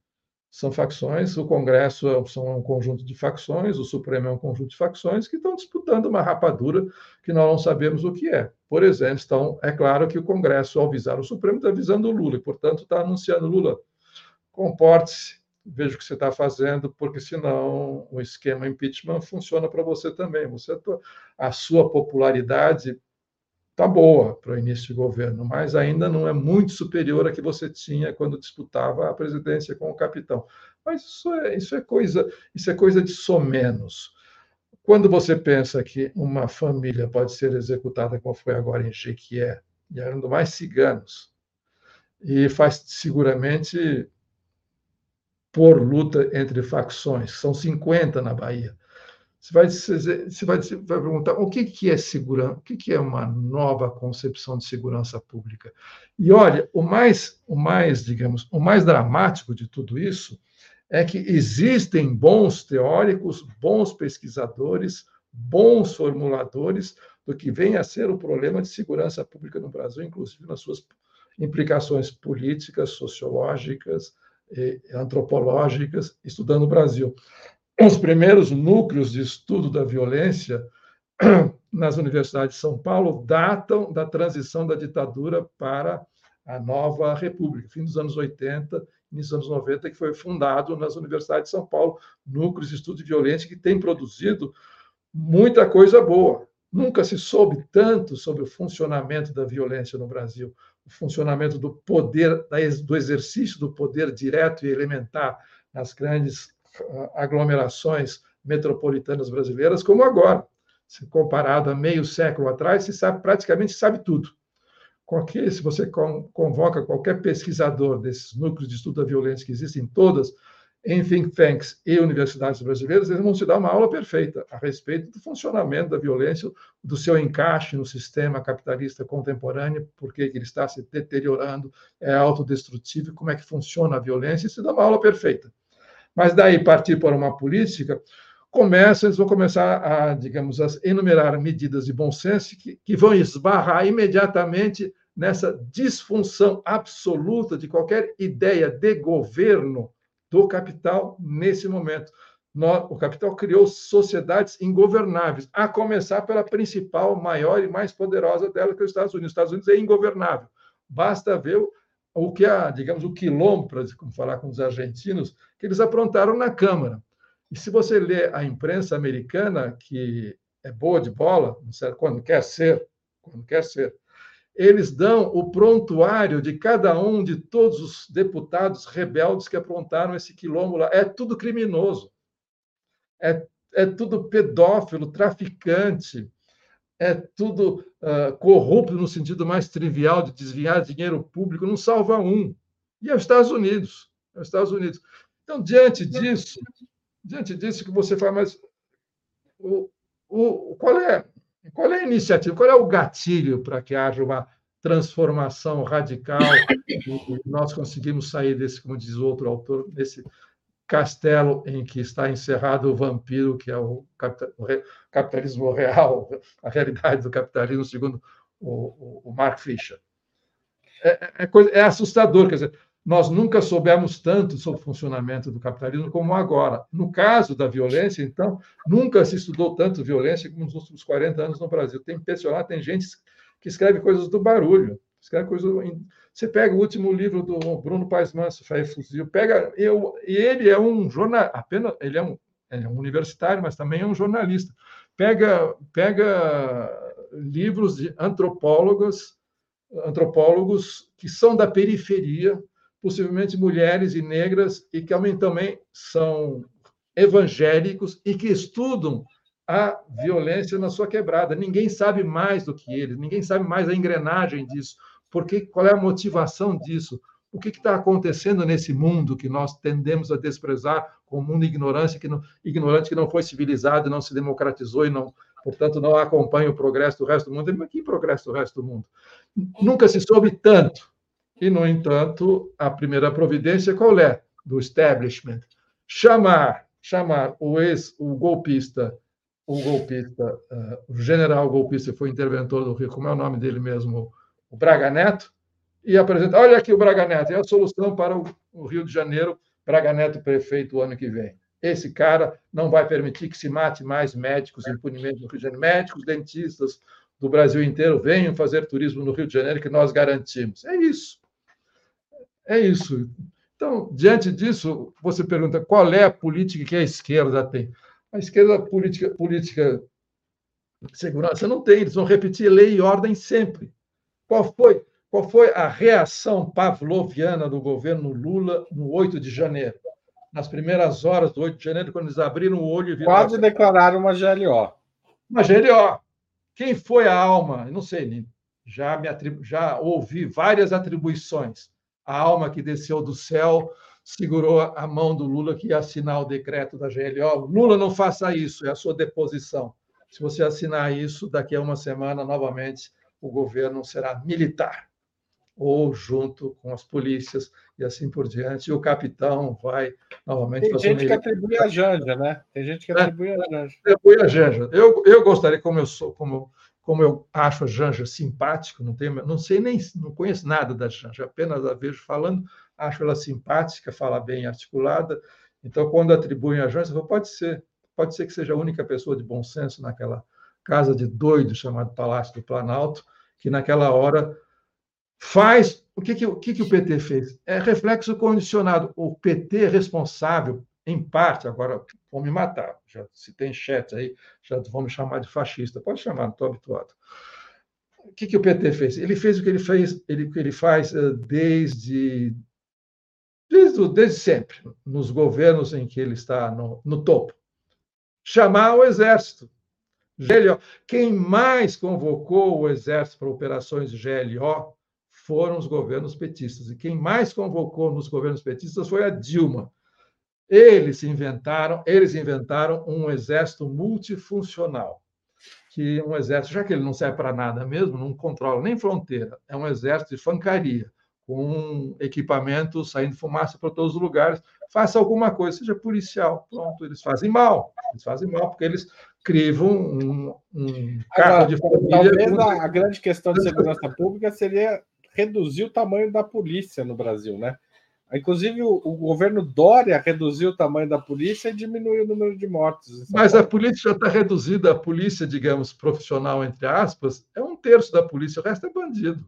são facções, o Congresso é são um conjunto de facções, o Supremo é um conjunto de facções que estão disputando uma rapadura que nós não sabemos o que é. Por exemplo, então, é claro que o Congresso, ao visar o Supremo, está visando o Lula, e, portanto, está anunciando Lula, comporte-se, veja o que você está fazendo, porque senão o esquema impeachment funciona para você também. Você, a sua popularidade está boa para o início de governo, mas ainda não é muito superior à que você tinha quando disputava a presidência com o capitão. Mas isso é, isso é coisa, isso é coisa de somenos. Quando você pensa que uma família pode ser executada, como foi agora em Jequié, e ainda mais ciganos, e faz seguramente por luta entre facções, são 50 na Bahia. Você vai, você vai, você vai perguntar o que, que é segurança, o que, que é uma nova concepção de segurança pública. E olha, o mais, o mais, digamos, o mais dramático de tudo isso é que existem bons teóricos, bons pesquisadores, bons formuladores do que vem a ser o problema de segurança pública no Brasil, inclusive nas suas implicações políticas, sociológicas, antropológicas, estudando o Brasil os primeiros núcleos de estudo da violência nas universidades de São Paulo datam da transição da ditadura para a nova república, fim dos anos 80, início dos anos 90, que foi fundado nas universidades de São Paulo, núcleos de estudo de violência que tem produzido muita coisa boa. Nunca se soube tanto sobre o funcionamento da violência no Brasil. o funcionamento do poder, do exercício do poder direto e elementar nas grandes aglomerações metropolitanas brasileiras, como agora. Se comparado a meio século atrás, se sabe praticamente sabe tudo. Qualquer, se você convoca qualquer pesquisador desses núcleos de estudo da violência que existem todas em think tanks e universidades brasileiras, eles vão te dar uma aula perfeita a respeito do funcionamento da violência, do seu encaixe no sistema capitalista contemporâneo, por que ele está se deteriorando, é autodestrutivo, como é que funciona a violência, isso dá uma aula perfeita. Mas daí partir para uma política, começa, eles vão começar a, digamos, a enumerar medidas de bom senso que, que vão esbarrar imediatamente nessa disfunção absoluta de qualquer ideia de governo do capital nesse momento. O capital criou sociedades ingovernáveis, a começar pela principal, maior e mais poderosa dela, que é os Estados Unidos. Os Estados Unidos é ingovernável. Basta ver o que a, digamos, o quilombo, para falar com os argentinos, que eles aprontaram na Câmara. E se você lê a imprensa americana, que é boa de bola, quando quer ser, quando quer ser, eles dão o prontuário de cada um de todos os deputados rebeldes que aprontaram esse quilombo lá. É tudo criminoso. É, é tudo pedófilo, traficante, é tudo uh, corrupto no sentido mais trivial de desviar dinheiro público, não salva um. E é os Estados Unidos. É os Estados Unidos. Então, diante disso, diante disso que você faz, mas o, o, qual é qual é a iniciativa? Qual é o gatilho para que haja uma transformação radical e nós conseguimos sair desse, como diz outro autor, desse castelo em que está encerrado o vampiro, que é o capitalismo real, a realidade do capitalismo, segundo o, o Mark Fisher. É, é, é, coisa, é assustador, quer dizer, nós nunca soubemos tanto sobre o funcionamento do capitalismo como agora. No caso da violência, então, nunca se estudou tanto violência como nos últimos 40 anos no Brasil. Tem impressionado, tem gente que escreve coisas do barulho, escreve coisas. Você pega o último livro do Bruno Paes Manso, Fé e Fuzil, pega eu e ele é um jornal, apenas ele é um, é um universitário, mas também é um jornalista. Pega pega livros de antropólogos, antropólogos que são da periferia possivelmente mulheres e negras, e que também são evangélicos e que estudam a violência na sua quebrada. Ninguém sabe mais do que eles, ninguém sabe mais a engrenagem disso. Porque qual é a motivação disso? O que está acontecendo nesse mundo que nós tendemos a desprezar como mundo ignorante que não, ignorante que não foi civilizado, não se democratizou e não, portanto, não acompanha o progresso do resto do mundo? Mas que progresso do resto do mundo? Nunca se soube tanto e, no entanto, a primeira providência qual é? Do establishment. Chamar, chamar o ex, o golpista, o golpista, uh, o general golpista foi interventor do Rio, como é o nome dele mesmo? O Braga Neto, e apresentar, olha aqui o Braga Neto, é a solução para o, Rio de Janeiro, Braga Neto prefeito o ano que vem. Esse cara não vai permitir que se mate mais médicos impunemente no Rio de Janeiro. Médicos, dentistas do Brasil inteiro venham fazer turismo no Rio de Janeiro, que nós garantimos. É isso. É isso. Então, diante disso, você pergunta qual é a política que a esquerda tem. A esquerda política, política de segurança não tem, eles vão repetir lei e ordem sempre. Qual foi, qual foi a reação pavloviana do governo Lula no 8 de janeiro? Nas primeiras horas do 8 de janeiro, quando eles abriram o olho e viram. Quase declararam uma GLO. Uma GLO. Quem foi a alma? não sei, já, me atribu... já ouvi várias atribuições a alma que desceu do céu segurou a mão do Lula que ia assinar o decreto da GLO. Lula, não faça isso, é a sua deposição. Se você assinar isso, daqui a uma semana, novamente, o governo será militar, ou junto com as polícias e assim por diante. E o capitão vai novamente Tem gente que atribui a Janja, né? Tem gente que atribui é, a Janja. Atribui a Janja. Eu, eu gostaria, como eu sou, como como eu acho a Janja simpática, não tenho, não sei nem, não conheço nada da Janja, apenas a vejo falando, acho ela simpática, fala bem articulada. Então, quando atribuem a Janja, pode ser, pode ser que seja a única pessoa de bom senso naquela casa de doido chamada Palácio do Planalto, que naquela hora faz o que, que, o, que, que o PT fez? É reflexo condicionado. O PT responsável em parte, agora vão me matar. Já se tem chat aí, já vão me chamar de fascista. Pode chamar, não estou habituado. o que, que o PT fez? Ele fez o que ele fez, ele, que ele faz eh, desde, desde, desde sempre, nos governos em que ele está no, no topo. Chamar o exército. GLO. Quem mais convocou o exército para operações GLO foram os governos petistas. E quem mais convocou nos governos petistas foi a Dilma. Eles inventaram, eles inventaram um exército multifuncional que um exército, já que ele não serve para nada mesmo, não controla nem fronteira, é um exército de fancaria, com equipamento saindo fumaça para todos os lugares, faça alguma coisa, seja policial. Pronto, eles fazem mal. Eles fazem mal porque eles crivam um, um carro de família. Talvez a, grande questão de segurança pública seria reduzir o tamanho da polícia no Brasil, né? Inclusive, o, o, governo Dória reduziu o tamanho da polícia e diminuiu o número de mortos. Mas a polícia já está reduzida, a polícia, digamos, profissional, entre aspas, é um terço da polícia, o resto é bandido.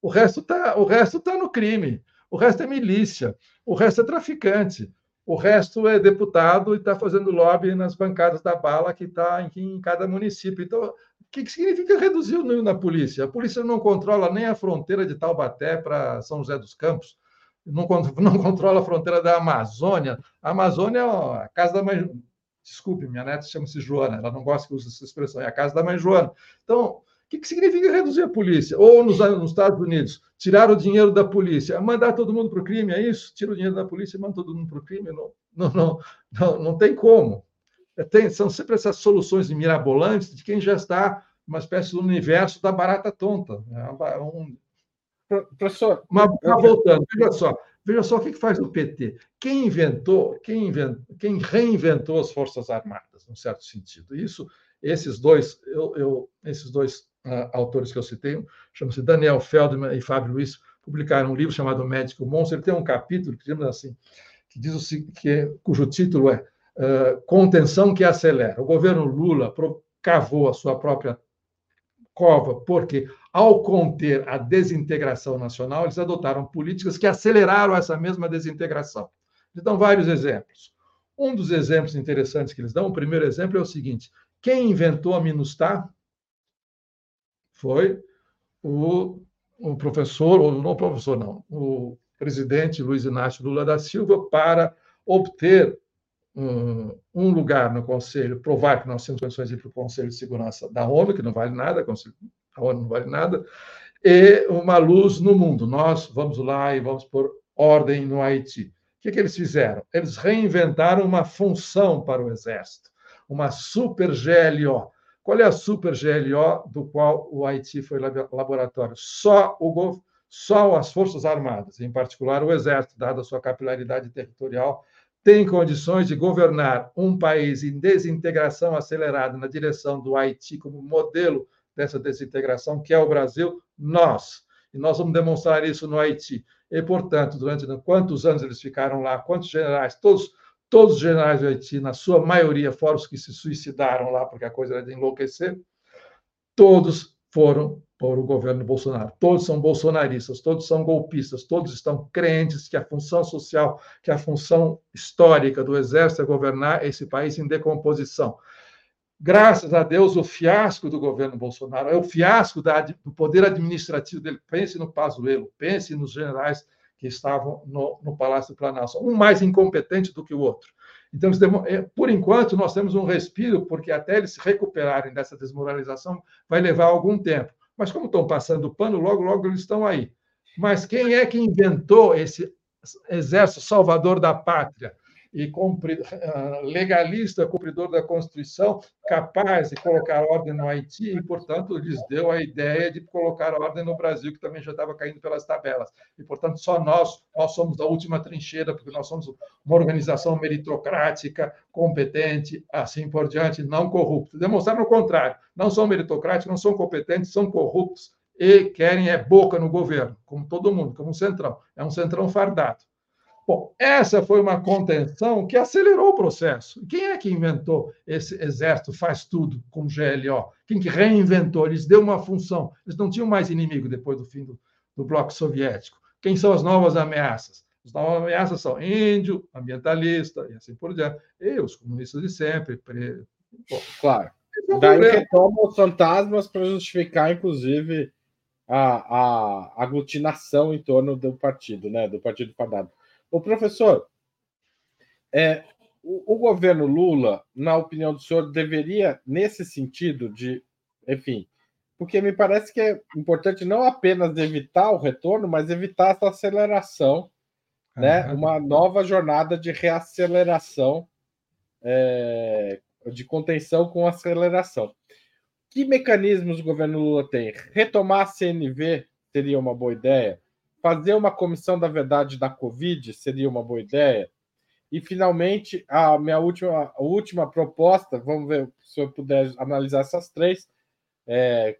O resto está tá no crime, o resto é milícia, o resto é traficante, o resto é deputado e está fazendo lobby nas bancadas da bala que está em, cada município. Então, o que, que significa reduzir o número na polícia? A polícia não controla nem a fronteira de Taubaté para São José dos Campos não, não controla a fronteira da Amazônia. A Amazônia é a casa da mãe. Desculpe, minha neta chama-se Joana, ela não gosta que use essa expressão, é a casa da mãe Joana. Então, o que, que significa reduzir a polícia? Ou nos, nos, Estados Unidos, tirar o dinheiro da polícia, mandar todo mundo para o crime, é isso? Tira o dinheiro da polícia e manda todo mundo para o crime? Não, não, não, não, não tem como. É, tem, são sempre essas soluções mirabolantes de quem já está uma espécie do universo da barata tonta. É um, Professor. Mas, mas voltando, veja só, veja só o que faz o PT. Quem inventou, quem, inventou, quem reinventou as Forças Armadas, num certo sentido. Isso, esses dois, eu, eu esses dois uh, autores que eu citei, chamam-se Daniel Feldman e Fábio Luiz, publicaram um livro chamado Médico Monstro. Ele tem um capítulo que diz assim, que diz o, que, cujo título é uh, Contenção que acelera. O governo Lula cavou a sua própria cova, porque ao conter a desintegração nacional, eles adotaram políticas que aceleraram essa mesma desintegração. Eles dão vários exemplos. Um dos exemplos interessantes que eles dão, o primeiro exemplo é o seguinte: quem inventou a MINUSTAH foi o, o professor, ou não professor, não, o presidente Luiz Inácio Lula da Silva, para obter um, um lugar no Conselho, provar que nós temos condições de ir para o Conselho de Segurança da ONU, que não vale nada, a ONU não vale nada, e uma luz no mundo. Nós vamos lá e vamos pôr ordem no Haiti. O que, que eles fizeram? Eles reinventaram uma função para o Exército, uma super GLO. Qual é a super GLO do qual o Haiti foi laboratório? Só o só as Forças Armadas, em particular o Exército, dada a sua capilaridade territorial, tem condições de governar um país em desintegração acelerada na direção do Haiti como modelo dessa desintegração, que é o Brasil, nós. E nós vamos demonstrar isso no Haiti. E, portanto, durante quantos anos eles ficaram lá, quantos generais, todos, todos os generais do Haiti, na sua maioria, fora os que se suicidaram lá, porque a coisa era de enlouquecer, todos foram por o governo Bolsonaro. Todos são bolsonaristas, todos são golpistas, todos estão crentes que a função social, que a função histórica do exército é governar esse país em decomposição. Graças a Deus, o fiasco do governo Bolsonaro é o fiasco da, do poder administrativo dele. Pense no Pazuello, pense nos generais que estavam no, no Palácio do Planalto, um mais incompetente do que o outro. Então, é, por enquanto, nós temos um respiro, porque até eles se recuperarem dessa desmoralização vai levar algum tempo. Mas como estão passando o pano, logo, logo eles estão aí. Mas quem é que inventou esse exército salvador da pátria? E ah, legalista, cumpridor da Constituição, capaz de colocar ordem no Haiti e, portanto, lhes deu a ideia de colocar ordem no Brasil, que também já estava caindo pelas tabelas. E, portanto, só nós, nós somos a última trincheira, porque nós somos uma organização meritocrática, competente, assim por diante, não corrupta. Demonstraram o contrário. Não são meritocráticos, não são competentes, são corruptos e querem é boca no governo, como todo mundo, como um centrão. É um centrão fardado. Bom, essa foi uma contenção que acelerou o processo. Quem é que inventou esse exército faz tudo com GLO? Quem que reinventou? Eles deu uma função. Eles não tinham mais inimigo depois do fim do, do bloco soviético. Quem são as novas ameaças? As novas ameaças são índio, ambientalista e assim por diante. E os comunistas de sempre. Pre... Bom, claro. daí retoma os fantasmas para justificar, inclusive, a, a aglutinação em torno do partido, né? Do partido fadado. O professor, é, o, o, governo Lula, na opinião do senhor, deveria, nesse sentido de, enfim, porque me parece que é importante não apenas evitar o retorno, mas evitar essa aceleração, né? Uma nova jornada de reaceleração, é, de contenção com aceleração. Que mecanismos o governo Lula tem? Retomar a CNV seria uma boa ideia? Fazer uma comissão da verdade da Covid seria uma boa ideia? E, finalmente, a minha última, a última proposta, vamos ver se eu puder analisar essas três. É,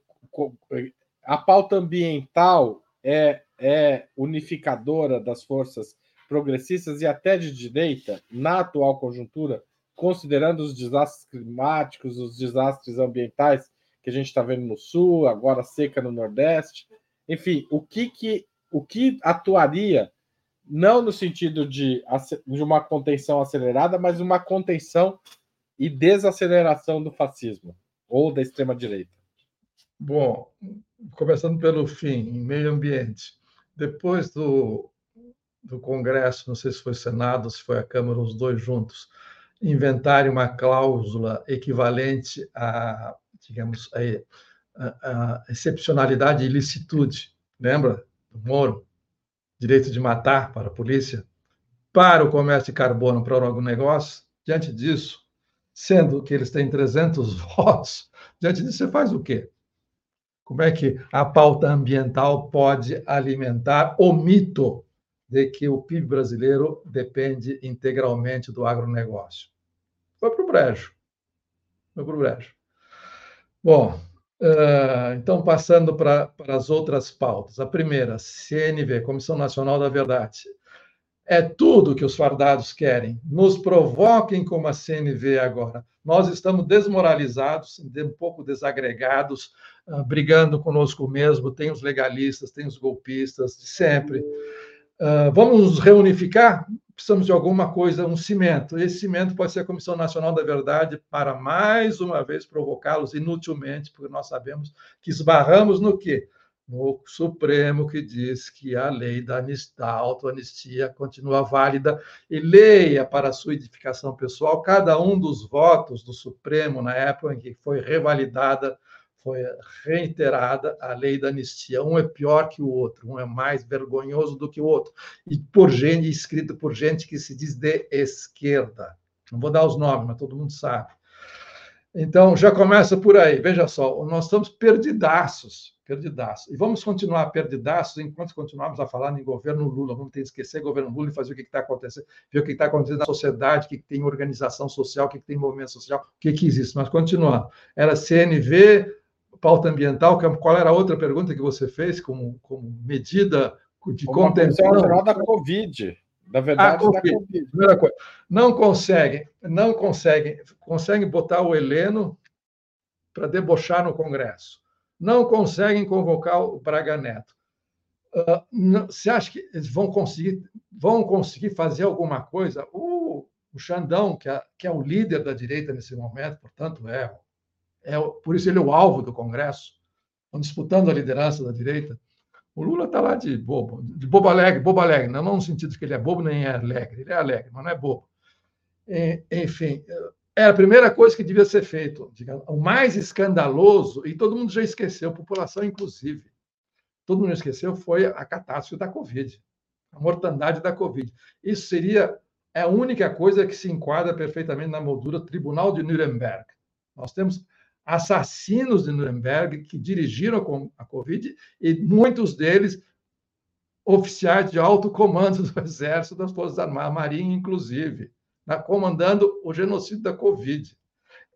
a pauta ambiental é, é unificadora das forças progressistas e até de direita na atual conjuntura, considerando os desastres climáticos, os desastres ambientais que a gente está vendo no sul, agora seca no nordeste. Enfim, o que, que, o que atuaria, não no sentido de, de uma contenção acelerada, mas uma contenção e desaceleração do fascismo ou da extrema-direita? Bom, começando pelo fim, em meio ambiente. Depois do, do Congresso, não sei se foi Senado, se foi a Câmara, os dois juntos, inventarem uma cláusula equivalente a digamos, a, excepcionalidade e ilicitude. Lembra do Moro? Direito de matar para a polícia, para o comércio de carbono, para o negócio. Diante disso, sendo que eles têm 300 votos, diante disso você faz o quê? Como é que a pauta ambiental pode alimentar o mito de que o PIB brasileiro depende integralmente do agronegócio? Foi para o brejo. Foi para o brejo. Bom, uh, então passando para as outras pautas. A primeira, CNV, Comissão Nacional da Verdade. É tudo que os fardados querem. Nos provoquem como a CNV agora. Nós estamos desmoralizados, um pouco desagregados, uh, brigando conosco mesmo. Tem os legalistas, tem os golpistas, de sempre. Uh, vamos nos reunificar? Precisamos de alguma coisa, um cimento. Esse cimento pode ser a Comissão Nacional da Verdade para mais uma vez provocá-los inutilmente, porque nós sabemos que esbarramos no quê? No Supremo que diz que a lei da, da autoanistia continua válida e leia para sua edificação pessoal cada um dos votos do Supremo na época em que foi revalidada foi reiterada a lei da anistia. Um é pior que o outro, um é mais vergonhoso do que o outro. E por gente, escrito por gente que se diz de esquerda. Não vou dar os nomes, mas todo mundo sabe. Então, já começa por aí. Veja só, nós estamos perdidaços, perdidaços. E vamos continuar perdidaços enquanto continuarmos a falar em governo Lula. Vamos ter que esquecer governo Lula e fazer o que está acontecendo, ver o que está acontecendo na sociedade, o que tem organização social, o que tem movimento social, o que, que existe. Mas continuando. Era CNV, pauta ambiental, é, qual era a outra pergunta que você fez como, como medida de Uma contenção? da Covid. Da verdade, ah, COVID. da Covid. Primeira coisa. Não conseguem, não conseguem, conseguem botar o Heleno para debochar no Congresso. Não conseguem convocar o Braga Neto. Uh, não, você acha que eles vão conseguir, vão conseguir fazer alguma coisa? O, o Xandão, que é, que é o líder da direita nesse momento, portanto, é é, por isso ele é o alvo do Congresso, estão disputando a liderança da direita. O Lula está lá de bobo, de bobo alegre, bobo alegre, não, não no sentido que ele é bobo nem é alegre, ele é alegre, mas não é bobo. E, enfim, é a primeira coisa que devia ser feito, o mais escandaloso, e todo mundo já esqueceu, população inclusive, todo mundo esqueceu, foi a catástrofe da Covid, a mortandade da Covid. Isso seria é a única coisa que se enquadra perfeitamente na moldura Tribunal de Nuremberg. Nós temos assassinos de Nuremberg que dirigiram a Covid e muitos deles oficiais de alto comando do Exército, das Forças Armadas, Marinha, inclusive, né, comandando o genocídio da Covid.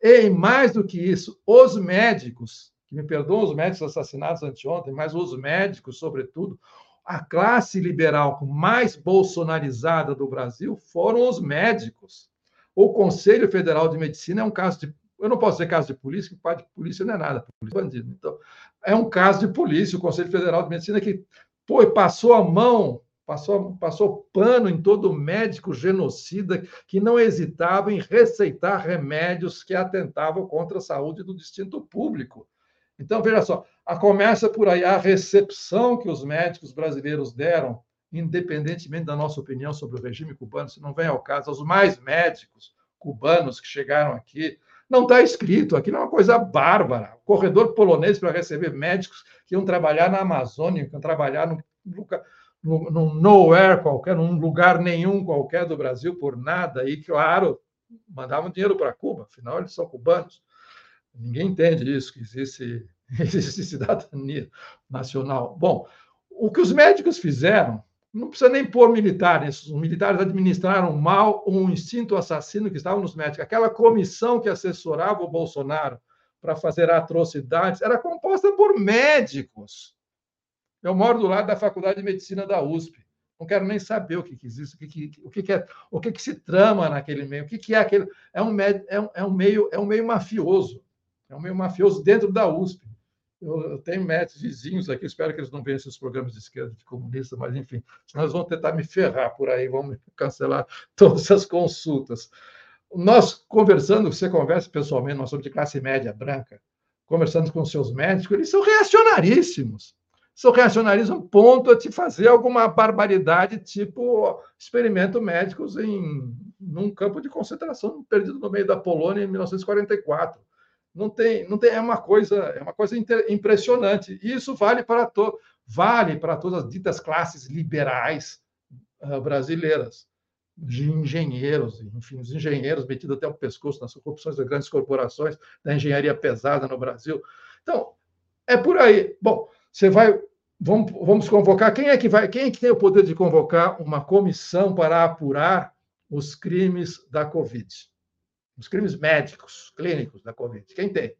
E, mais do que isso, os médicos, me perdoam os médicos assassinados anteontem, mas os médicos, sobretudo, a classe liberal mais bolsonarizada do Brasil foram os médicos. O Conselho Federal de Medicina é um caso de eu não posso dizer caso de polícia, porque polícia não é nada, polícia é bandido. Então, é um caso de polícia, o Conselho Federal de Medicina que pô, passou a mão, Passou, passou pano em todo médico genocida que não hesitava em receitar remédios que atentavam contra a saúde do distinto público. Então, veja só, a começa por aí a recepção que os médicos brasileiros deram, independentemente da nossa opinião sobre o regime cubano, se não vem ao caso, aos mais médicos cubanos que chegaram aqui, não está escrito, aquilo é uma coisa bárbara. Corredor polonês para receber médicos que iam trabalhar na Amazônia, que iam trabalhar no nowhere qualquer, num lugar nenhum qualquer do Brasil por nada, e, claro, mandavam dinheiro para Cuba, afinal, eles são cubanos. Ninguém entende isso, que existe, existe cidadania nacional. Bom, o que os médicos fizeram, não precisa nem pôr militares, os militares administraram mal um instinto assassino que estava nos médicos. Aquela comissão que assessorava o Bolsonaro para fazer atrocidades era composta por médicos eu moro do lado da Faculdade de Medicina da USP. Não quero nem saber o que, que existe, o que, que, o que, que é, o que, que se trama naquele meio, o que, que é aquele. É um, é, um, é, um meio, é um meio mafioso. É um meio mafioso dentro da USP. Eu, tenho médicos vizinhos aqui, espero que eles não vejam esses programas de esquerda, de comunista, mas enfim, nós vamos tentar me ferrar por aí, vamos cancelar todas essas consultas. Nós conversando, você conversa pessoalmente, nós somos de classe média branca, conversando com seus médicos, eles são reacionaríssimos seu reacionarismo ponto a te fazer alguma barbaridade, tipo experimento médicos em num campo de concentração perdido no meio da Polônia em 1944. Não tem, não tem, é uma coisa, é uma coisa impressionante. E isso vale para to, vale para todas as ditas classes liberais uh, brasileiras, de engenheiros, enfim, os engenheiros metidos até o pescoço nas corrupções das grandes corporações, da engenharia pesada no Brasil. Então, é por aí. Bom, você vai vamos, vamos convocar. Quem é que vai? Quem é que tem o poder de convocar uma comissão para apurar os crimes da Covid? Os crimes médicos, clínicos da Covid. Quem tem?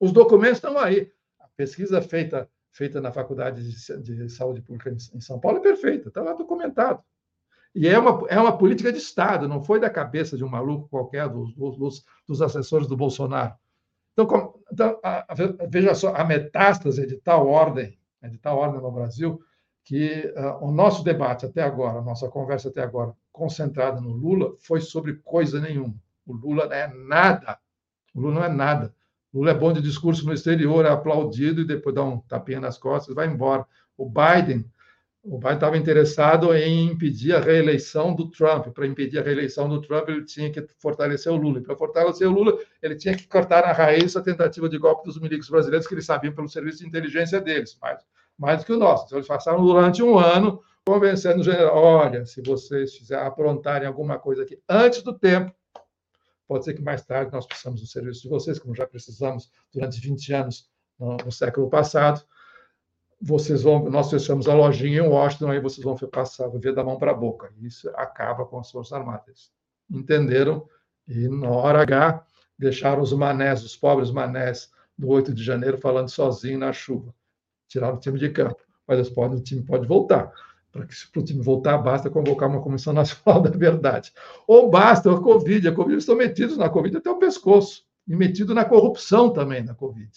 Os documentos estão aí. A pesquisa feita feita na Faculdade de, de Saúde Pública em São Paulo é perfeita, está lá documentado. E é uma, é uma política de Estado, não foi da cabeça de um maluco qualquer dos, dos, dos assessores do Bolsonaro. Então, então a, a, veja só, a metástase de tal ordem né, de tal ordem no Brasil, que uh, o nosso debate até agora, a nossa conversa até agora, concentrada no Lula, foi sobre coisa nenhuma. O Lula não é nada. O Lula não é nada. O Lula é bom de discurso no exterior, é aplaudido e depois dá um tapinha nas costas e vai embora. O Biden, o Biden estava interessado em impedir a reeleição do Trump. Para impedir a reeleição do Trump, ele tinha que fortalecer o Lula. E para fortalecer o Lula, ele tinha que cortar na raiz a tentativa de golpe dos milicos brasileiros, que eles sabiam pelo serviço de inteligência deles, mais, mais do que o nosso. Então, eles passaram durante um ano convencendo o general: olha, se vocês fizerem, aprontarem alguma coisa aqui antes do tempo, pode ser que mais tarde nós precisamos do serviço de vocês, como já precisamos durante 20 anos no, no século passado vocês vão, nós fechamos a lojinha em Washington, aí vocês vão passar, ver da mão para a boca. Isso acaba com as Forças Armadas. Entenderam? E na hora H, deixaram os manés, os pobres manés do 8 de janeiro falando sozinho na chuva. Tiraram o time de campo. Mas podem, o time pode voltar. Para que o time voltar, basta convocar uma Comissão Nacional da Verdade. Ou basta a Covid. A Covid estão metidos na Covid até o pescoço. E metido na corrupção também, na Covid.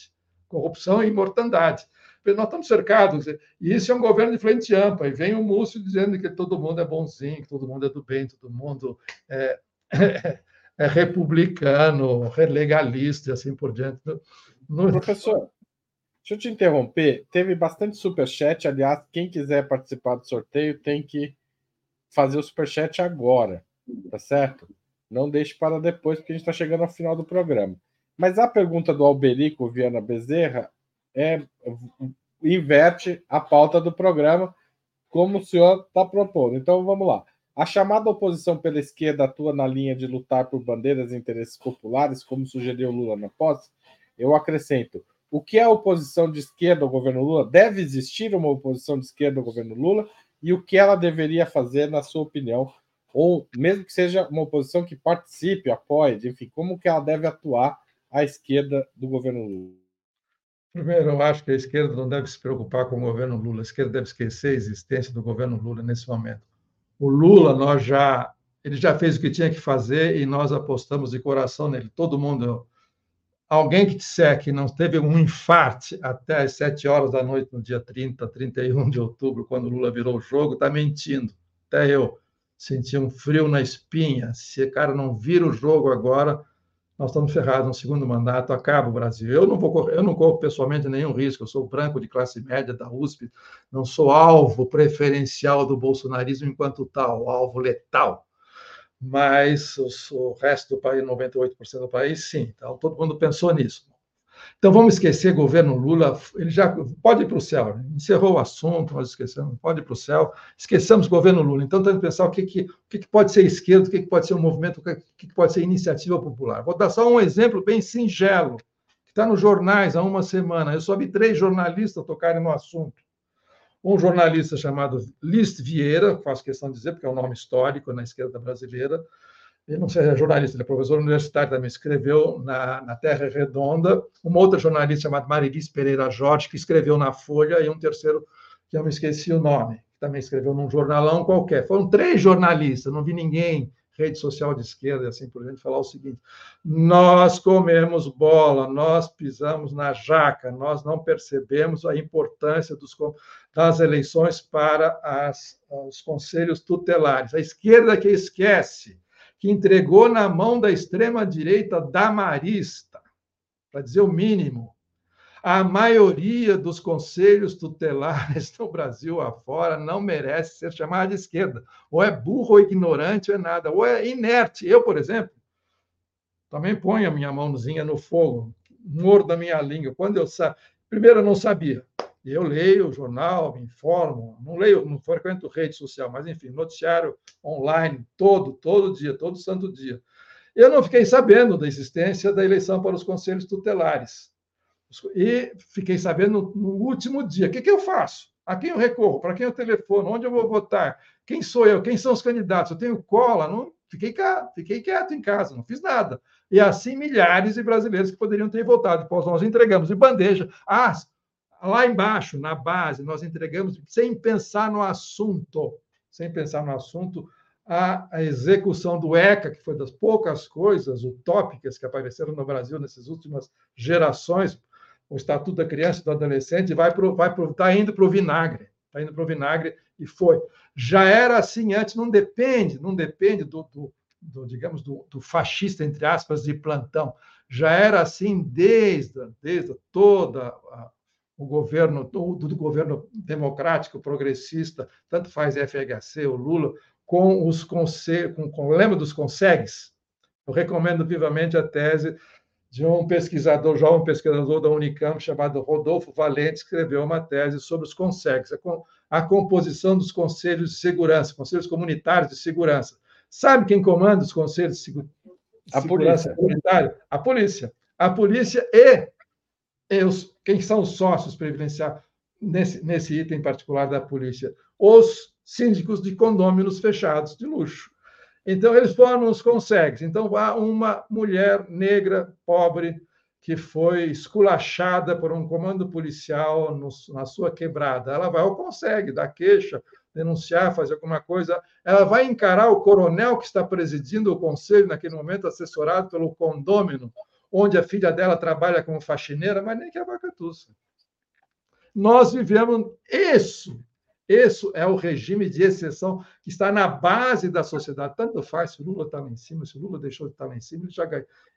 Corrupção e mortandade nós estamos cercados, e isso é um governo de frente ampla, e vem o Múcio dizendo que todo mundo é bonzinho, que todo mundo é do bem, todo mundo é, é, é republicano, legalista e assim por diante. No... Professor, deixa eu te interromper, teve bastante superchat, aliás, quem quiser participar do sorteio tem que fazer o superchat agora, tá certo? Não deixe para depois, porque a gente está chegando ao final do programa. Mas a pergunta do Alberico Viana Bezerra é, inverte a pauta do programa, como o senhor está propondo. Então vamos lá. A chamada oposição pela esquerda atua na linha de lutar por bandeiras e interesses populares, como sugeriu Lula na posse? Eu acrescento: o que é a oposição de esquerda ao governo Lula? Deve existir uma oposição de esquerda ao governo Lula? E o que ela deveria fazer, na sua opinião? Ou mesmo que seja uma oposição que participe, apoie, enfim, como que ela deve atuar à esquerda do governo Lula? Primeiro, eu acho que a esquerda não deve se preocupar com o governo Lula. A esquerda deve esquecer a existência do governo Lula nesse momento. O Lula, nós já, ele já fez o que tinha que fazer e nós apostamos de coração nele. Todo mundo alguém que disser que não teve um infarte até as 7 horas da noite no dia 30, 31 de outubro, quando Lula virou o jogo, está mentindo. Até eu senti um frio na espinha. Se o cara não vira o jogo agora, nós estamos ferrados no segundo mandato, acaba o Brasil. Eu não vou eu não corro pessoalmente nenhum risco, eu sou branco de classe média da USP, não sou alvo preferencial do bolsonarismo enquanto tal, alvo letal. Mas o, resto do país, 98% do país, sim. Então, todo mundo pensou nisso. Então, vamos esquecer governo Lula, ele já pode ir para o céu, encerrou o assunto, nós esquecemos, pode ir para o céu, esqueçamos governo Lula. Então, temos que pensar o que, que, o que, pode ser esquerda, o que, que pode ser um movimento, o que, que pode ser iniciativa popular. Vou dar só um exemplo bem singelo, que está nos jornais há uma semana. Eu só vi três jornalistas tocarem no assunto. Um jornalista chamado List Vieira, faço questão de dizer, porque é um nome histórico na esquerda brasileira, ele não é jornalista, ele é professor universitário, também escreveu na, na Terra Redonda, uma outra jornalista chamada Marilis Pereira Jorge, que escreveu na Folha, e um terceiro, que eu me esqueci o nome, que também escreveu num jornalão qualquer. Foram três jornalistas, não vi ninguém, rede social de esquerda e assim por diante, falar o seguinte: nós comemos bola, nós pisamos na jaca, nós não percebemos a importância dos, das eleições para as, os conselhos tutelares. A esquerda que esquece que entregou na mão da extrema-direita damarista, para dizer o mínimo, a maioria dos conselhos tutelares no Brasil afora não merece ser chamada de esquerda. Ou é burro, ou ignorante, ou é nada. Ou é inerte. Eu, por exemplo, também ponho a minha mãozinha no fogo, mordo a minha língua. Quando eu sa... Primeiro, eu não sabia. Eu leio o jornal, me informo, não leio, não frequento rede social, mas enfim, noticiário online todo, todo dia, todo santo dia. Eu não fiquei sabendo da existência da eleição para os conselhos tutelares. E fiquei sabendo no, último dia. O que, que eu faço? A quem eu recorro? Para quem eu telefono? Onde eu vou votar? Quem sou eu? Quem são os candidatos? Eu tenho cola? Não, fiquei, fiquei quieto em casa, não fiz nada. E assim milhares de brasileiros que poderiam ter votado. Nós entregamos de bandeja. Ah, lá embaixo, na base, nós entregamos, sem pensar no assunto, sem pensar no assunto, a, execução do ECA, que foi das poucas coisas utópicas que apareceram no Brasil nessas últimas gerações, o Estatuto da Criança e do Adolescente, vai vai tá indo para o vinagre, está indo para o vinagre e foi. Já era assim antes, não depende, não depende do, do, do digamos, do, do, fascista, entre aspas, de plantão. Já era assim desde, desde toda a, o governo, do, do governo democrático, progressista, tanto faz FHC, o Lula, com os conselhos, com, com o lema dos consegues. Eu recomendo vivamente a tese de um pesquisador, jovem pesquisador da Unicamp, chamado Rodolfo Valente, escreveu uma tese sobre os consegues, a composição dos conselhos de segurança, conselhos comunitários de segurança. Sabe quem comanda os conselhos de segurança a polícia. comunitário? A polícia. A polícia e os, quem são os sócios previdenciários nesse, nesse item particular da polícia? Os síndicos de condôminos fechados de luxo. Então, eles formam os consegues. Então, há uma mulher negra, pobre, que foi esculachada por um comando policial no, na sua quebrada. Ela vai ao consegue, dá queixa, denunciar, fazer alguma coisa. Ela vai encarar o coronel que está presidindo o conselho naquele momento, assessorado pelo condômino, onde a filha dela trabalha como faxineira, mas nem que vaca tussa. Nós vivemos isso. Isso é o regime de exceção que está na base da sociedade. Tanto faz se o Lula está lá em cima, se o Lula deixou de estar lá em cima, ele já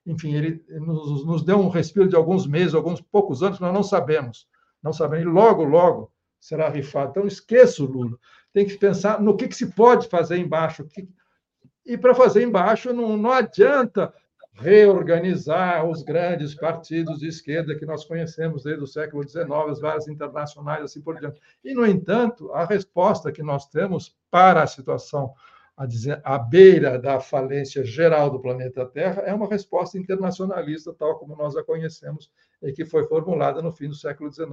Enfim, ele nos, nos deu um respiro de alguns meses, alguns poucos anos, nós não sabemos. Não sabemos. E logo, logo será rifado. Então, esqueça o Lula. Tem que pensar no que, que se pode fazer embaixo. E para fazer embaixo, não, não adianta reorganizar os grandes partidos de esquerda que nós conhecemos desde o século XIX, as várias internacionais, assim por diante. E, no entanto, a resposta que nós temos para a situação a à beira da falência geral do planeta Terra é uma resposta internacionalista, tal como nós a conhecemos e que foi formulada no fim do século XIX,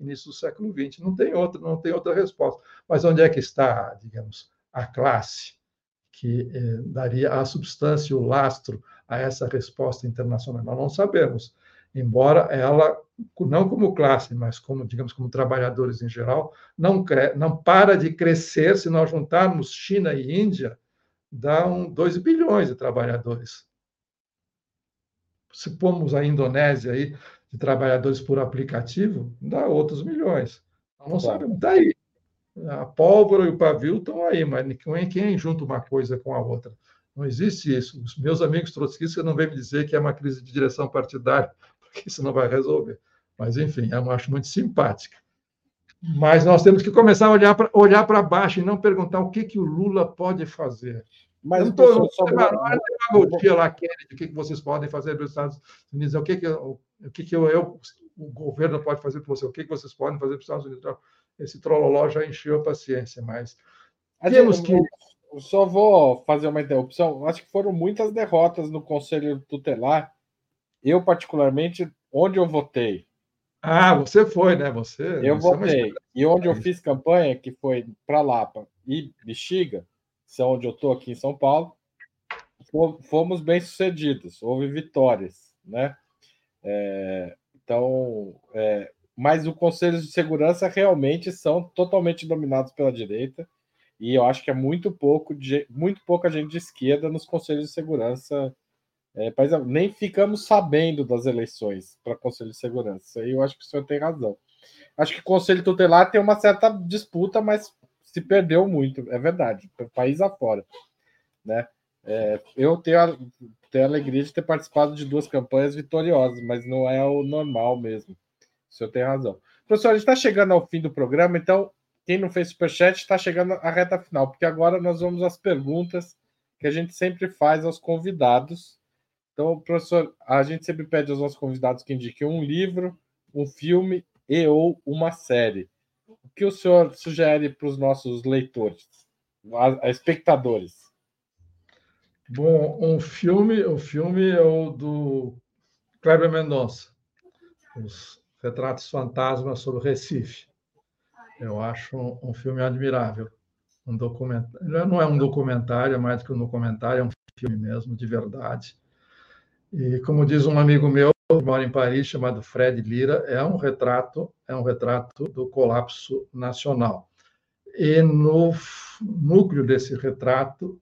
início do século XX. Não tem outra, não tem outra resposta. Mas onde é que está, digamos, a classe que eh, daria a substância, o lastro a essa resposta internacional? Nós não sabemos, embora ela, não como classe, mas como, digamos, como trabalhadores em geral, não, não para de crescer se nós juntarmos China e Índia, dá um 2 bilhões de trabalhadores. se pomos a Indonésia aí de trabalhadores por aplicativo, dá outros milhões. Nós não sabemos, daí. A pólvora e o pavio estão aí, mas quem junta uma coisa com a outra? Não existe isso. Os meus amigos trotskistas não vêm me dizer que é uma crise de direção partidária, porque isso não vai resolver. Mas, enfim, eu acho muito simpática. Mas nós temos que começar a olhar para olhar baixo e não perguntar o que, que o Lula pode fazer. Mas não estou só demagogia lá, Kennedy, o que, que vocês podem fazer nos Estados Unidos, o que, que, o que, que eu, eu, o governo pode fazer para você, o que, que vocês podem fazer para os Estados Unidos. Esse trololó já encheu a paciência, mas temos que. Só vou fazer uma interrupção. Acho que foram muitas derrotas no Conselho Tutelar. Eu, particularmente, onde eu votei, ah, você foi, né? Você. Eu você votei. É e onde eu fiz campanha, que foi para Lapa e Bexiga, são onde eu estou aqui em São Paulo, fomos bem sucedidos. Houve vitórias, né? É, então, é, mas os conselhos de segurança realmente são totalmente dominados pela direita. E eu acho que é muito pouco de, muito pouca gente de esquerda nos conselhos de segurança é, nem ficamos sabendo das eleições para Conselho de Segurança. Aí eu acho que o senhor tem razão. Acho que o Conselho Tutelar tem uma certa disputa, mas se perdeu muito, é verdade, país afora. Né? É, eu tenho a, tenho a alegria de ter participado de duas campanhas vitoriosas, mas não é o normal mesmo. O senhor tem razão. Professor, a gente está chegando ao fim do programa, então quem não fez superchat está chegando à reta final, porque agora nós vamos às perguntas que a gente sempre faz aos convidados então, professor, a gente sempre pede aos nossos convidados que indiquem um livro, um filme e ou uma série. O que o senhor sugere para os nossos leitores, espectadores? Bom, um filme, o filme é o do Kleber Mendonça, os retratos fantasmas sobre Recife. Eu acho um, filme admirável. Um documentário, não é um documentário, é mais que um documentário, é um filme mesmo, de verdade e como diz um amigo meu, que mora em Paris, chamado Fred Lira, é um retrato, é um retrato do colapso nacional. E no núcleo desse retrato,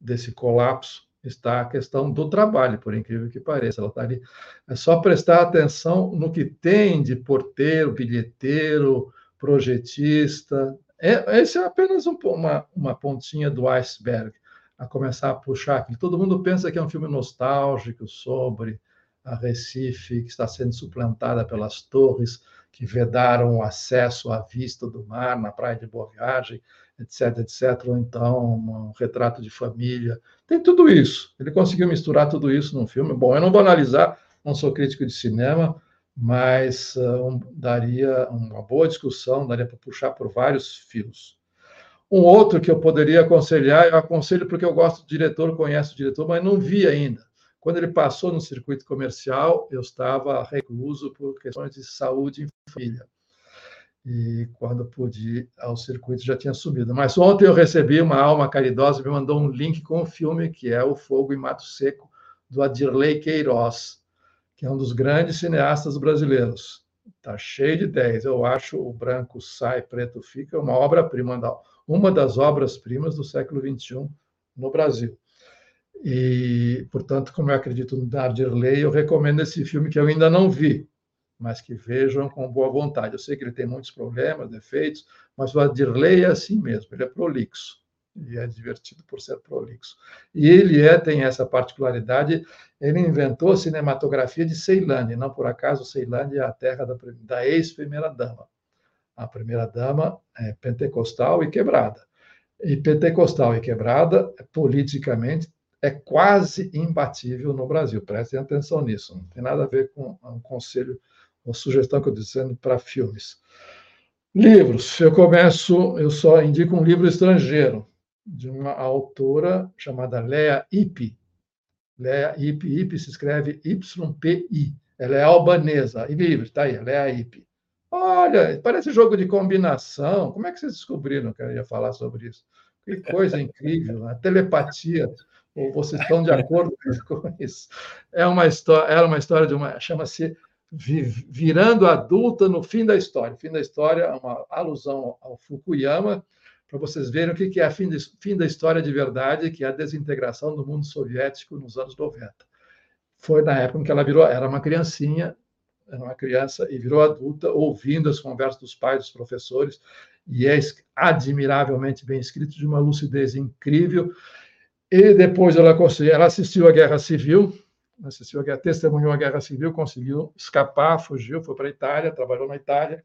desse colapso, está a questão do trabalho, por incrível que pareça. Ela está ali. É só prestar atenção no que tem de porteiro, bilheteiro, projetista. É, esse é apenas um, uma, uma pontinha do iceberg a começar a puxar. Todo mundo pensa que é um filme nostálgico sobre a Recife, que está sendo suplantada pelas torres que vedaram o acesso à vista do mar na Praia de Boa Viagem, etc, etc. Ou então um retrato de família. Tem tudo isso. Ele conseguiu misturar tudo isso num filme. Bom, eu não vou analisar, não sou crítico de cinema, mas uh, um, daria uma boa discussão, daria para puxar por vários fios. Um outro que eu poderia aconselhar, eu aconselho porque eu gosto do diretor, conheço o diretor, mas não vi ainda. Quando ele passou no circuito comercial, eu estava recluso por questões de saúde em família. E quando pude ir ao circuito já tinha subido. Mas ontem eu recebi uma alma caridosa, me mandou um link com o filme que é O Fogo em Mato Seco, do Adirley Queiroz, que é um dos grandes cineastas brasileiros. Está cheio de ideias. Eu acho O Branco Sai, Preto Fica uma obra-prima uma das obras-primas do século XXI no Brasil. E, portanto, como eu acredito no Dardirley, eu recomendo esse filme que eu ainda não vi, mas que vejam com boa vontade. Eu sei que ele tem muitos problemas, defeitos, mas o Dardirley é assim mesmo, ele é prolixo. E é divertido por ser prolixo. E ele é, tem essa particularidade, ele inventou a cinematografia de Ceilândia, não por acaso Ceilândia é a terra da, da ex-primeira-dama a primeira-dama é pentecostal e quebrada. E pentecostal e quebrada, politicamente, é quase imbatível no Brasil. Prestem atenção nisso. Não tem nada a ver com um conselho, uma sugestão que eu estou dizendo para filmes. Livros. Eu começo, eu só indico um livro estrangeiro, de uma autora chamada Lea Ipi. Lea Ipi, Ipi se escreve YPI. Ela é albanesa. E livro, está aí, Lea Ipi. Olha, parece jogo de combinação. Como é que vocês descobriram que eu ia falar sobre isso? Que coisa incrível, a telepatia. Ou vocês estão de acordo com isso? É uma história, era uma história de uma chama-se Virando adulta no fim da história. Fim da história é uma alusão ao Fukuyama, para vocês verem o que é a fim, de, fim da história de verdade, que é a desintegração do mundo soviético nos anos 90. foi na época em que ela virou, era uma criancinha, era uma criança e virou adulta, ouvindo as conversas dos pais, dos professores, e é admiravelmente bem escrito, de uma lucidez incrível. E depois ela ela assistiu à Guerra Civil, assistiu a guerra, testemunhou a Guerra Civil, conseguiu escapar, fugiu, foi para a Itália, trabalhou na Itália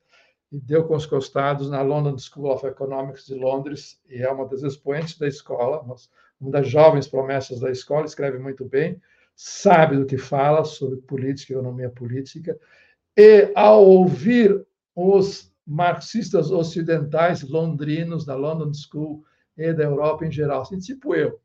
e deu com os costados na London School of Economics de Londres e é uma das expoentes da escola, uma das jovens promessas da escola, escreve muito bem, sabe do que fala sobre política e economia política e ao ouvir os marxistas ocidentais londrinos da London School e da Europa em geral, assim, tipo eu,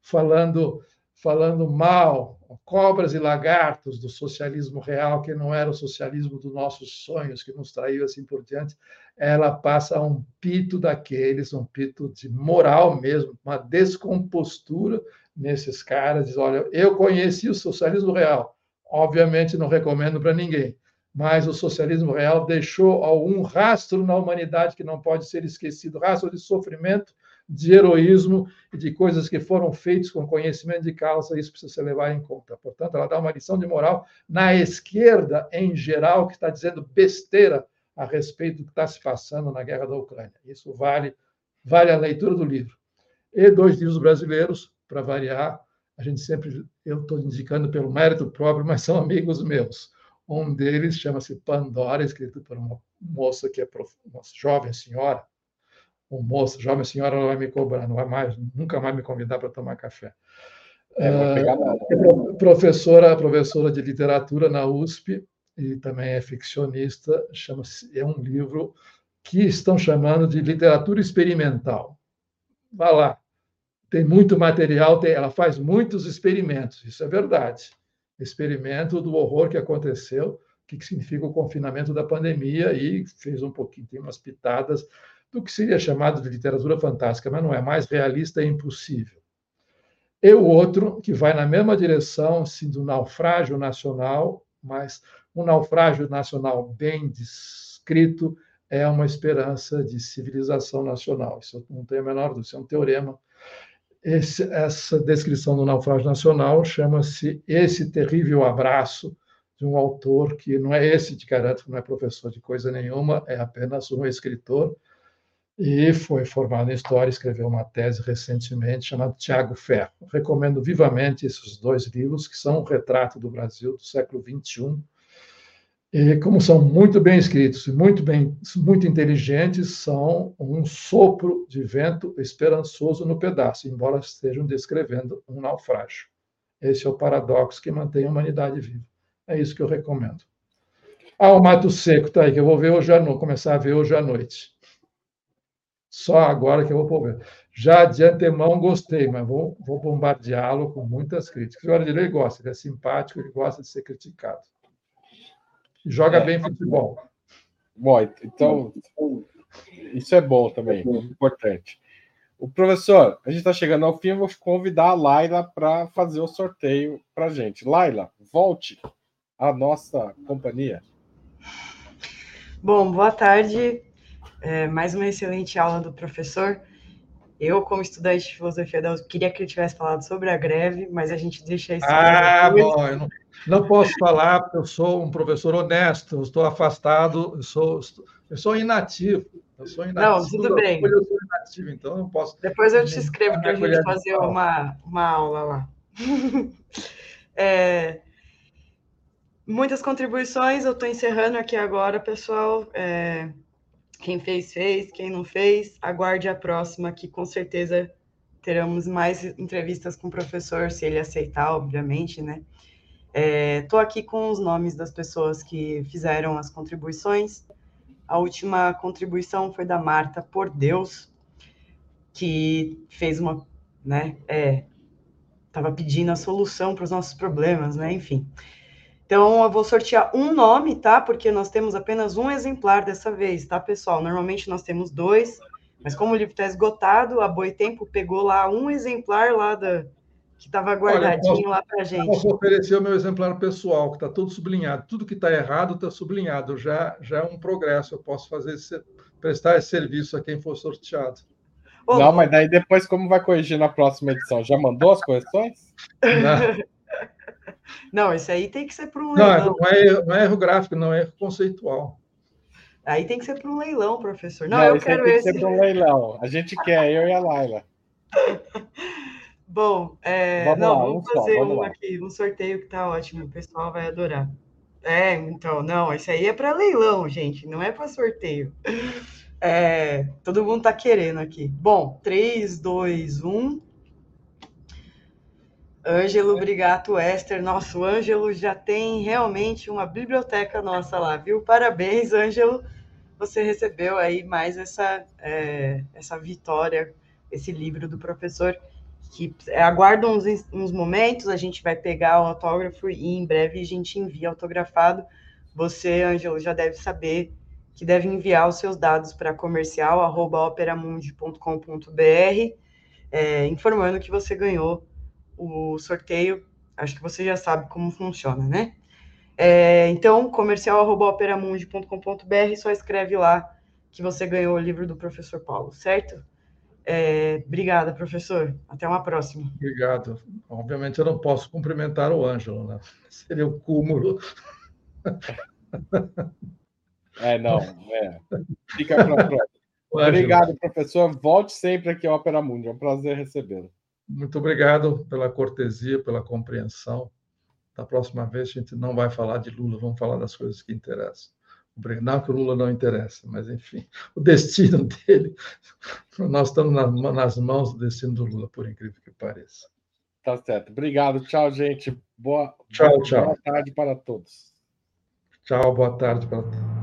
falando falando mal, cobras e lagartos do socialismo real, que não era o socialismo dos nossos sonhos, que nos traiu assim por diante, ela passa a um pito daqueles, um pito de moral mesmo, uma descompostura nesses caras. Diz: olha, eu conheci o socialismo real, obviamente não recomendo para ninguém, mas o socialismo real deixou algum rastro na humanidade que não pode ser esquecido rastro de sofrimento de heroísmo e de coisas que foram feitas com conhecimento de causa, isso precisa ser levado em conta. Portanto, ela dá uma lição de moral na esquerda, em geral, que está dizendo besteira a respeito do que está se passando na guerra da Ucrânia. Isso vale, vale a leitura do livro. E dois livros brasileiros, para variar, a gente sempre, eu estou indicando pelo mérito próprio, mas são amigos meus. Um deles chama-se Pandora, escrito por uma moça que é uma jovem senhora, o moço, jovem senhora, ela vai me cobrar, não vai mais, nunca mais me convidar para tomar café. É, uh, professora, professora de literatura na USP e também é ficcionista, chama-se é um livro que estão chamando de literatura experimental. Vá lá, tem muito material, tem, ela faz muitos experimentos, isso é verdade. Experimento do horror que aconteceu, o que significa o confinamento da pandemia e fez um pouquinho, tem umas pitadas do que seria chamado de literatura fantástica, mas não é mais realista e impossível. E o outro, que vai na mesma direção, sim, do naufrágio nacional, mas um naufrágio nacional bem descrito é uma esperança de civilização nacional. Isso não tem a menor dúvida, isso é um teorema. Esse, essa descrição do naufrágio nacional chama-se Esse Terrível Abraço, de um autor que não é esse, de garanto, não é professor de coisa nenhuma, é apenas um escritor, e foi formado em História, escreveu uma tese recentemente chamada Tiago Ferro. Recomendo vivamente esses dois livros, que são um retrato do Brasil do século XXI, e como são muito bem escritos e muito bem, muito inteligentes, são um sopro de vento esperançoso no pedaço, embora estejam descrevendo um naufrágio. Esse é o paradoxo que mantém a humanidade viva. É isso que eu recomendo. Ah, o Mato Seco está aí, que eu vou ver hoje à noite, começar a ver hoje à noite. Só agora que eu vou ver. Já de antemão gostei, mas vou, vou bombardeá-lo com muitas críticas. O Guardiola gosta, ele é simpático, ele gosta de ser criticado. Joga é. bem futebol. Bom, então, isso é bom também, importante. O professor, a gente está chegando ao fim, eu vou convidar a Laila para fazer o sorteio para a gente. Laila, volte à nossa companhia. Bom, boa tarde. É, mais uma excelente aula do professor. Eu, como estudante de filosofia da USP, queria que ele tivesse falado sobre a greve, mas a gente deixa isso. Ah, bom, eu não, não, posso falar porque eu sou um professor honesto, eu estou afastado, eu sou, eu sou inativo. Eu sou inativo. Não, tudo bem. Eu sou inativo, então não posso. Depois eu te escrevo para a gente fazer uma, uma aula lá. é, muitas contribuições, eu estou encerrando aqui agora, pessoal. É, quem fez, fez. Quem não fez, aguarde a próxima, que com certeza teremos mais entrevistas com o professor, se ele aceitar, obviamente, né? Estou é, aqui com os nomes das pessoas que fizeram as contribuições. A última contribuição foi da Marta Por Deus, que fez uma, né? Estava é, pedindo a solução para os nossos problemas, né? Enfim. Então, eu vou sortear um nome, tá? Porque nós temos apenas um exemplar dessa vez, tá, pessoal? Normalmente nós temos dois, mas como o livro está esgotado, a Boitempo pegou lá um exemplar lá da, que estava guardadinho Olha, posso, lá para gente. Posso oferecer o meu exemplar pessoal, que está tudo sublinhado. Tudo que está errado está sublinhado. Já, já é um progresso. Eu posso fazer esse, prestar esse serviço a quem for sorteado. Não, mas daí depois como vai corrigir na próxima edição? Já mandou as correções? Não. Não, isso aí tem que ser para um leilão. Não, não é, não é erro gráfico, não é erro conceitual. Aí tem que ser para um leilão, professor. Não, não eu quero tem esse. Tem que ser para um leilão. A gente quer, eu e a Laila. Bom, é... vamos não, lá, vamos um fazer só, vamos um lá. aqui, um sorteio que tá ótimo, o pessoal vai adorar. É, então, não, isso aí é para leilão, gente, não é para sorteio. É, todo mundo tá querendo aqui. Bom, 3, 2, 1. Ângelo Brigato Esther. Nossa, o Ângelo já tem realmente uma biblioteca nossa lá, viu? Parabéns, Ângelo. Você recebeu aí mais essa, é, essa vitória, esse livro do professor. Que aguarda uns, uns momentos, a gente vai pegar o autógrafo e em breve a gente envia autografado. Você, Ângelo, já deve saber que deve enviar os seus dados para comercial.operamundi.com.br, é, informando que você ganhou o sorteio. Acho que você já sabe como funciona, né? É, então, comercial.operamundi.com.br, só escreve lá que você ganhou o livro do professor Paulo, certo? É, obrigada, professor. Até uma próxima. Obrigado. Obviamente, eu não posso cumprimentar o Ângelo, né? Seria o cúmulo. É, não. É. Fica para a próxima. Obrigado, professor. Volte sempre aqui ao Opera Mundi. É um prazer recebê-lo. Muito obrigado pela cortesia, pela compreensão. Da próxima vez a gente não vai falar de Lula, vamos falar das coisas que interessam. Não que o Lula não interessa, mas enfim, o destino dele, nós estamos nas mãos do destino do Lula, por incrível que pareça. Tá certo. Obrigado. Tchau, gente. Boa, tchau, boa, tchau. boa tarde para todos. Tchau, boa tarde para todos.